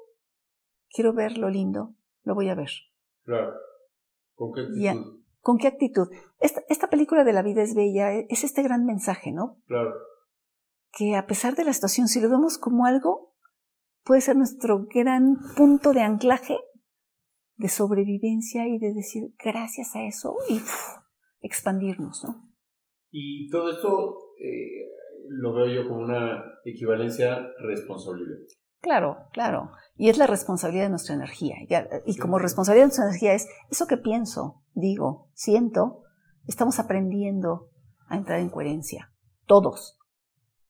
[SPEAKER 1] quiero ver lo lindo, lo voy a ver.
[SPEAKER 2] Claro. ¿Con qué actitud?
[SPEAKER 1] ¿Con qué actitud? Esta, esta película de la vida es bella, e, es este gran mensaje, ¿no?
[SPEAKER 2] Claro.
[SPEAKER 1] Que a pesar de la situación, si lo vemos como algo, puede ser nuestro gran punto de anclaje, de sobrevivencia y de decir gracias a eso y expandirnos, ¿no?
[SPEAKER 2] Y todo esto eh, lo veo yo como una equivalencia responsabilidad.
[SPEAKER 1] Claro, claro. Y es la responsabilidad de nuestra energía. Y como responsabilidad de nuestra energía es eso que pienso, digo, siento, estamos aprendiendo a entrar en coherencia. Todos.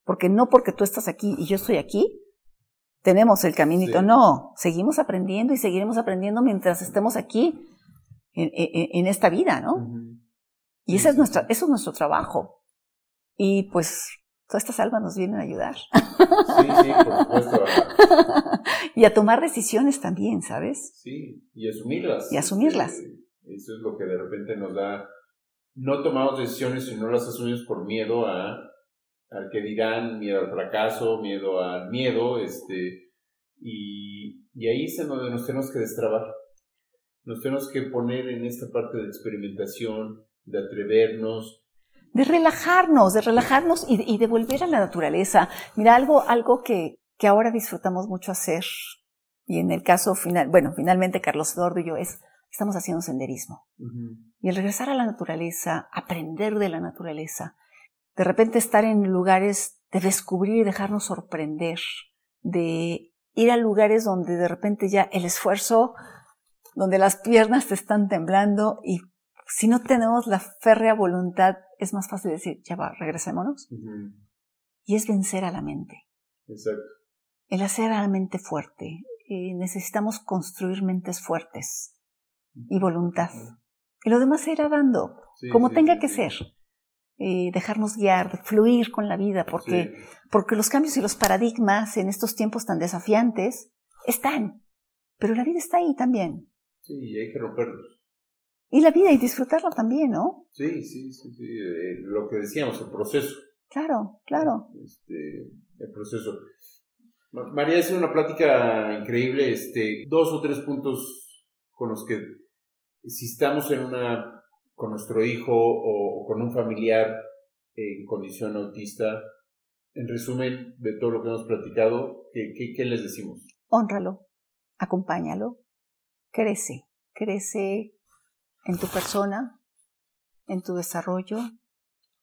[SPEAKER 1] Porque no porque tú estás aquí y yo estoy aquí, tenemos el caminito. No, seguimos aprendiendo y seguiremos aprendiendo mientras estemos aquí en, esta vida, ¿no? Y ese es nuestra, eso es nuestro trabajo. Y pues todas estas almas nos vienen a ayudar.
[SPEAKER 2] Sí, sí, por supuesto.
[SPEAKER 1] y a tomar decisiones también, ¿sabes?
[SPEAKER 2] Sí, y asumirlas.
[SPEAKER 1] Y asumirlas.
[SPEAKER 2] eso es lo que de repente nos da. No tomamos decisiones y no las asumimos por miedo a al que dirán, miedo al fracaso, miedo al miedo, este, y, y ahí es en donde nos tenemos que destrabar. Nos tenemos que poner en esta parte de experimentación, de atrevernos,
[SPEAKER 1] de relajarnos, de relajarnos y, de volver a la naturaleza. Mira, algo, algo que, que ahora disfrutamos mucho hacer, y en el caso final, bueno, finalmente Carlos Eduardo y yo es, estamos haciendo senderismo. Y el regresar a la naturaleza, aprender de la naturaleza, de repente estar en lugares de descubrir y dejarnos sorprender, de ir a lugares donde de repente ya el esfuerzo, donde las piernas te están temblando y si no tenemos la férrea voluntad, es más fácil decir, ya va, regresémonos. Y es vencer a la mente.
[SPEAKER 2] Exacto.
[SPEAKER 1] El hacer a la mente fuerte. Y necesitamos construir mentes fuertes y voluntad. Y lo demás se irá dando, como tenga que ser. Eh, dejarnos guiar, fluir con la vida, porque, porque los cambios y los paradigmas en estos tiempos tan desafiantes están, pero la vida está ahí también.
[SPEAKER 2] Sí, y hay que romperlos.
[SPEAKER 1] Y la vida y disfrutarla también, ¿no?
[SPEAKER 2] Sí, sí, sí, sí. Eh, lo que decíamos, el proceso.
[SPEAKER 1] Claro, claro.
[SPEAKER 2] Este, el proceso. María, es una plática increíble. Este, dos o tres puntos con los que, si estamos en una con nuestro hijo o, con un familiar en condición autista. En resumen de todo lo que hemos platicado, ¿qué, qué, les decimos?
[SPEAKER 1] Honralo, acompáñalo, crece, crece en tu persona, en tu desarrollo.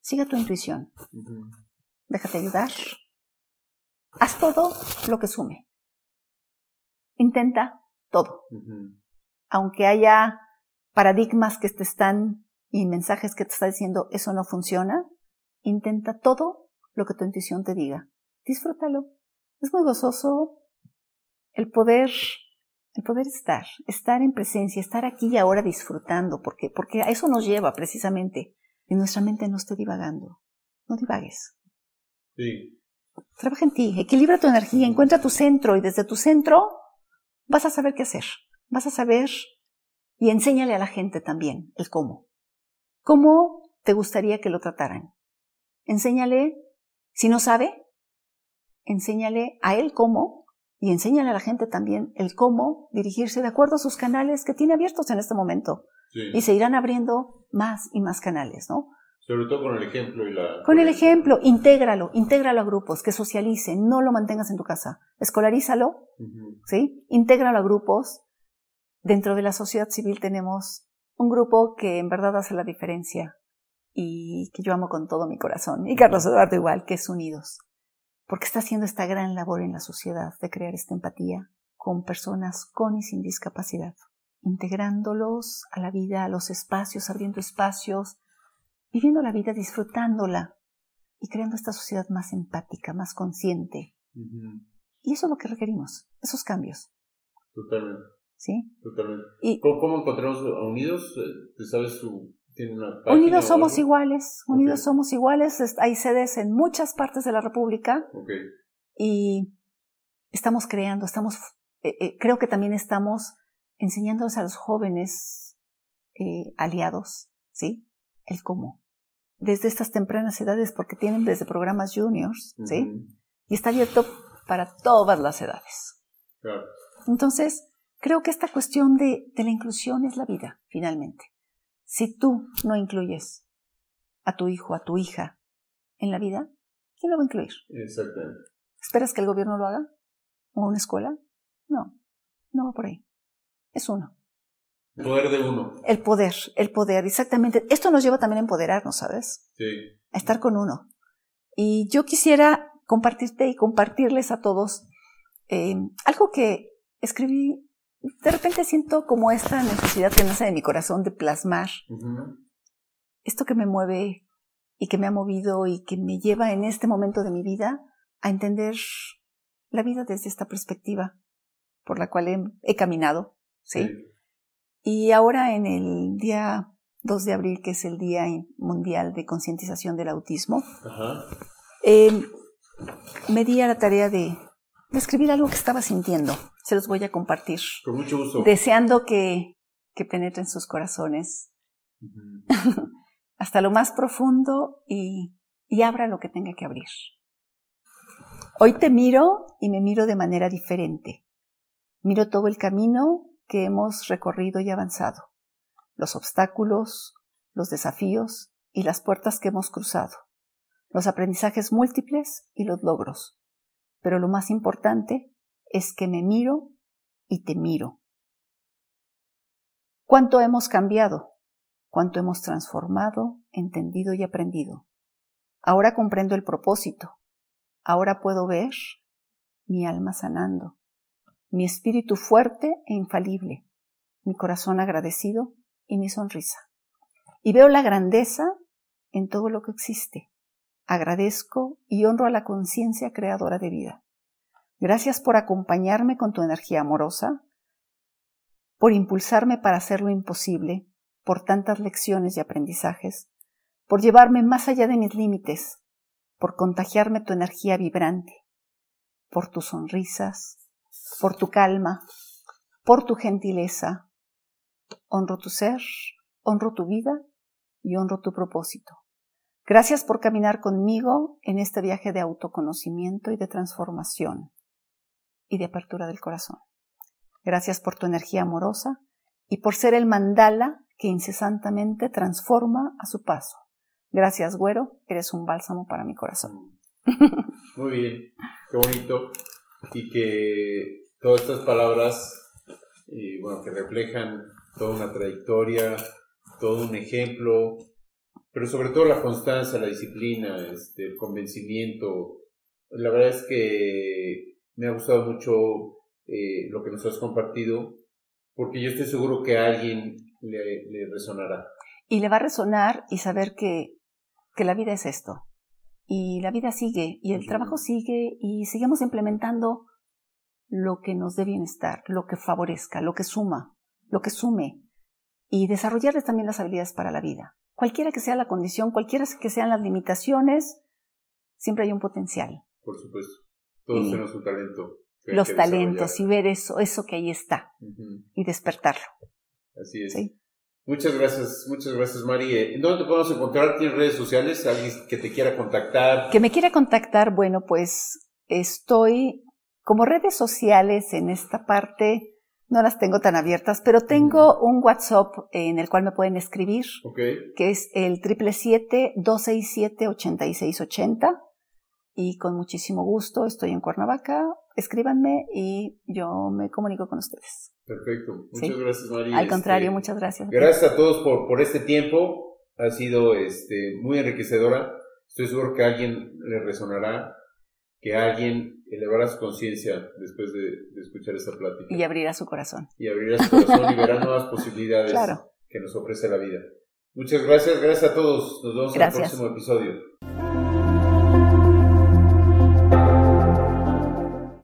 [SPEAKER 1] Siga tu intuición. Déjate ayudar. Haz todo lo que sume. Intenta todo. Aunque haya paradigmas que te están y mensajes que te está diciendo eso no funciona, intenta todo lo que tu intuición te diga. Disfrútalo. Es muy gozoso el poder, el poder estar, estar en presencia, estar aquí y ahora disfrutando, porque, porque a eso nos lleva precisamente, y nuestra mente no esté divagando. No divagues.
[SPEAKER 2] Sí.
[SPEAKER 1] Trabaja en ti, equilibra tu energía, encuentra tu centro y desde tu centro vas a saber qué hacer. Vas a saber y enséñale a la gente también el cómo. ¿Cómo te gustaría que lo trataran? Enséñale, si no sabe, enséñale a él cómo y enséñale a la gente también el cómo dirigirse de acuerdo a sus canales que tiene abiertos en este momento. Y se irán abriendo más y más canales, ¿no?
[SPEAKER 2] Sobre todo con el ejemplo y la...
[SPEAKER 1] Con el ejemplo, intégralo, intégralo a grupos, que socialicen, no lo mantengas en tu casa, escolarízalo, ¿sí? Intégralo a grupos. Dentro de la sociedad civil tenemos un grupo que en verdad hace la diferencia y que yo amo con todo mi corazón. Y Carlos Eduardo igual, que es Unidos, porque está haciendo esta gran labor en la sociedad de crear esta empatía con personas con y sin discapacidad, integrándolos a la vida, a los espacios, abriendo espacios, viviendo la vida, disfrutándola y creando esta sociedad más empática, más consciente. Y eso es lo que requerimos, esos cambios.
[SPEAKER 2] Totalmente.
[SPEAKER 1] ¿sí?
[SPEAKER 2] Totalmente. Y, ¿Cómo, encontramos a Unidos? ¿Te sabes su, tiene una
[SPEAKER 1] Unidos somos iguales, Unidos somos iguales, hay sedes en muchas partes de la República
[SPEAKER 2] okay.
[SPEAKER 1] y estamos creando, estamos, eh, eh, creo que también estamos enseñándoles a los jóvenes eh, aliados, ¿sí? El cómo. Desde estas tempranas edades, porque tienen desde programas juniors, ¿sí? Y está abierto para todas las edades.
[SPEAKER 2] Claro.
[SPEAKER 1] Entonces, creo que esta cuestión de, de la inclusión es la vida, finalmente. Si tú no incluyes a tu hijo, a tu hija en la vida, ¿quién lo va a incluir?
[SPEAKER 2] Exactamente.
[SPEAKER 1] ¿Esperas que el gobierno lo haga? ¿O una escuela? No, no va por ahí. Es uno.
[SPEAKER 2] El poder de uno.
[SPEAKER 1] El poder, el poder, exactamente. Esto nos lleva también a empoderarnos, ¿sabes?
[SPEAKER 2] Sí.
[SPEAKER 1] A estar con uno. Y yo quisiera compartirte y compartirles a todos eh, algo que escribí. De repente siento como esta necesidad que nace de mi corazón de plasmar esto que me mueve y que me ha movido y que me lleva en este momento de mi vida a entender la vida desde esta perspectiva por la cual he, he caminado, ¿sí? Y ahora en el día 2 de abril, que es el Día Mundial de Concientización del Autismo, eh, me di a la tarea de, de escribir algo que estaba sintiendo. Se los voy a compartir,
[SPEAKER 2] Con mucho gusto.
[SPEAKER 1] deseando que, que penetren sus corazones hasta lo más profundo y, y abra lo que tenga que abrir. Hoy te miro y me miro de manera diferente. Miro todo el camino que hemos recorrido y avanzado, los obstáculos, los desafíos y las puertas que hemos cruzado, los aprendizajes múltiples y los logros. Pero lo más importante es que me miro y te miro. ¿Cuánto hemos cambiado? cuánto hemos transformado, entendido y aprendido. Ahora comprendo el propósito. Ahora puedo ver mi alma sanando, mi espíritu fuerte e infalible, mi corazón agradecido y mi sonrisa. Y veo la grandeza en todo lo que existe. Agradezco y honro a la conciencia creadora de vida. Gracias por acompañarme con tu energía amorosa, por impulsarme para hacer lo imposible, por tantas lecciones y aprendizajes, por llevarme más allá de mis límites, por contagiarme tu energía vibrante, por tus sonrisas, por tu calma, por tu gentileza. Honro tu ser, honro tu vida y honro tu propósito. Gracias por caminar conmigo en este viaje de autoconocimiento y de transformación y de apertura del corazón. Gracias por tu energía amorosa y por ser el mandala que incesantemente transforma a su paso. Gracias, güero, eres un bálsamo para mi corazón.
[SPEAKER 2] Muy bien, qué bonito. Y que todas estas palabras, eh, bueno, que reflejan toda una trayectoria, todo un ejemplo, pero sobre todo la constancia, la disciplina, este, el convencimiento. La verdad es que me ha gustado mucho eh, lo que nos has compartido, porque yo estoy seguro que a alguien le, le resonará.
[SPEAKER 1] Y le va a resonar y saber que, que la vida es esto. Y la vida sigue, y el trabajo sigue, y seguimos implementando lo que nos dé bienestar, lo que favorezca, lo que suma, lo que sume, y desarrollarles también las habilidades para la vida. Cualquiera que sea la condición, cualquiera que sean las limitaciones, siempre hay un potencial.
[SPEAKER 2] Por supuesto. Todos tenemos un talento. que
[SPEAKER 1] Los talentos, y ver eso, eso que ahí está,
[SPEAKER 2] Ujú.
[SPEAKER 1] y despertarlo.
[SPEAKER 2] Así es.
[SPEAKER 1] ¿sí?
[SPEAKER 2] Muchas gracias, muchas gracias, Mari. Eh, ¿En dónde te podemos encontrar? ¿Tienes redes sociales? ¿Alguien que te quiera contactar?
[SPEAKER 1] Que me quiera contactar, bueno, pues estoy como redes sociales en esta parte, no las tengo tan abiertas, pero tengo un WhatsApp en el cual me pueden escribir,
[SPEAKER 2] Ok,
[SPEAKER 1] que es el 777-267-8680. Y con muchísimo gusto estoy en Cuernavaca, escríbanme y yo me comunico con ustedes.
[SPEAKER 2] perfecto. Muchas
[SPEAKER 1] Sí.
[SPEAKER 2] gracias, Mari.
[SPEAKER 1] Al
[SPEAKER 2] Este,
[SPEAKER 1] contrario, muchas gracias.
[SPEAKER 2] Gracias a todos por, por este tiempo. Ha sido este, muy enriquecedora. Estoy seguro que a alguien le resonará, que a alguien elevará su conciencia después de, de escuchar esta plática.
[SPEAKER 1] Y abrirá su corazón.
[SPEAKER 2] y abrirá su corazón y verá nuevas posibilidades
[SPEAKER 1] Claro.
[SPEAKER 2] que nos ofrece la vida. Muchas gracias, gracias a todos. Nos vemos
[SPEAKER 1] Gracias.
[SPEAKER 2] en el próximo episodio.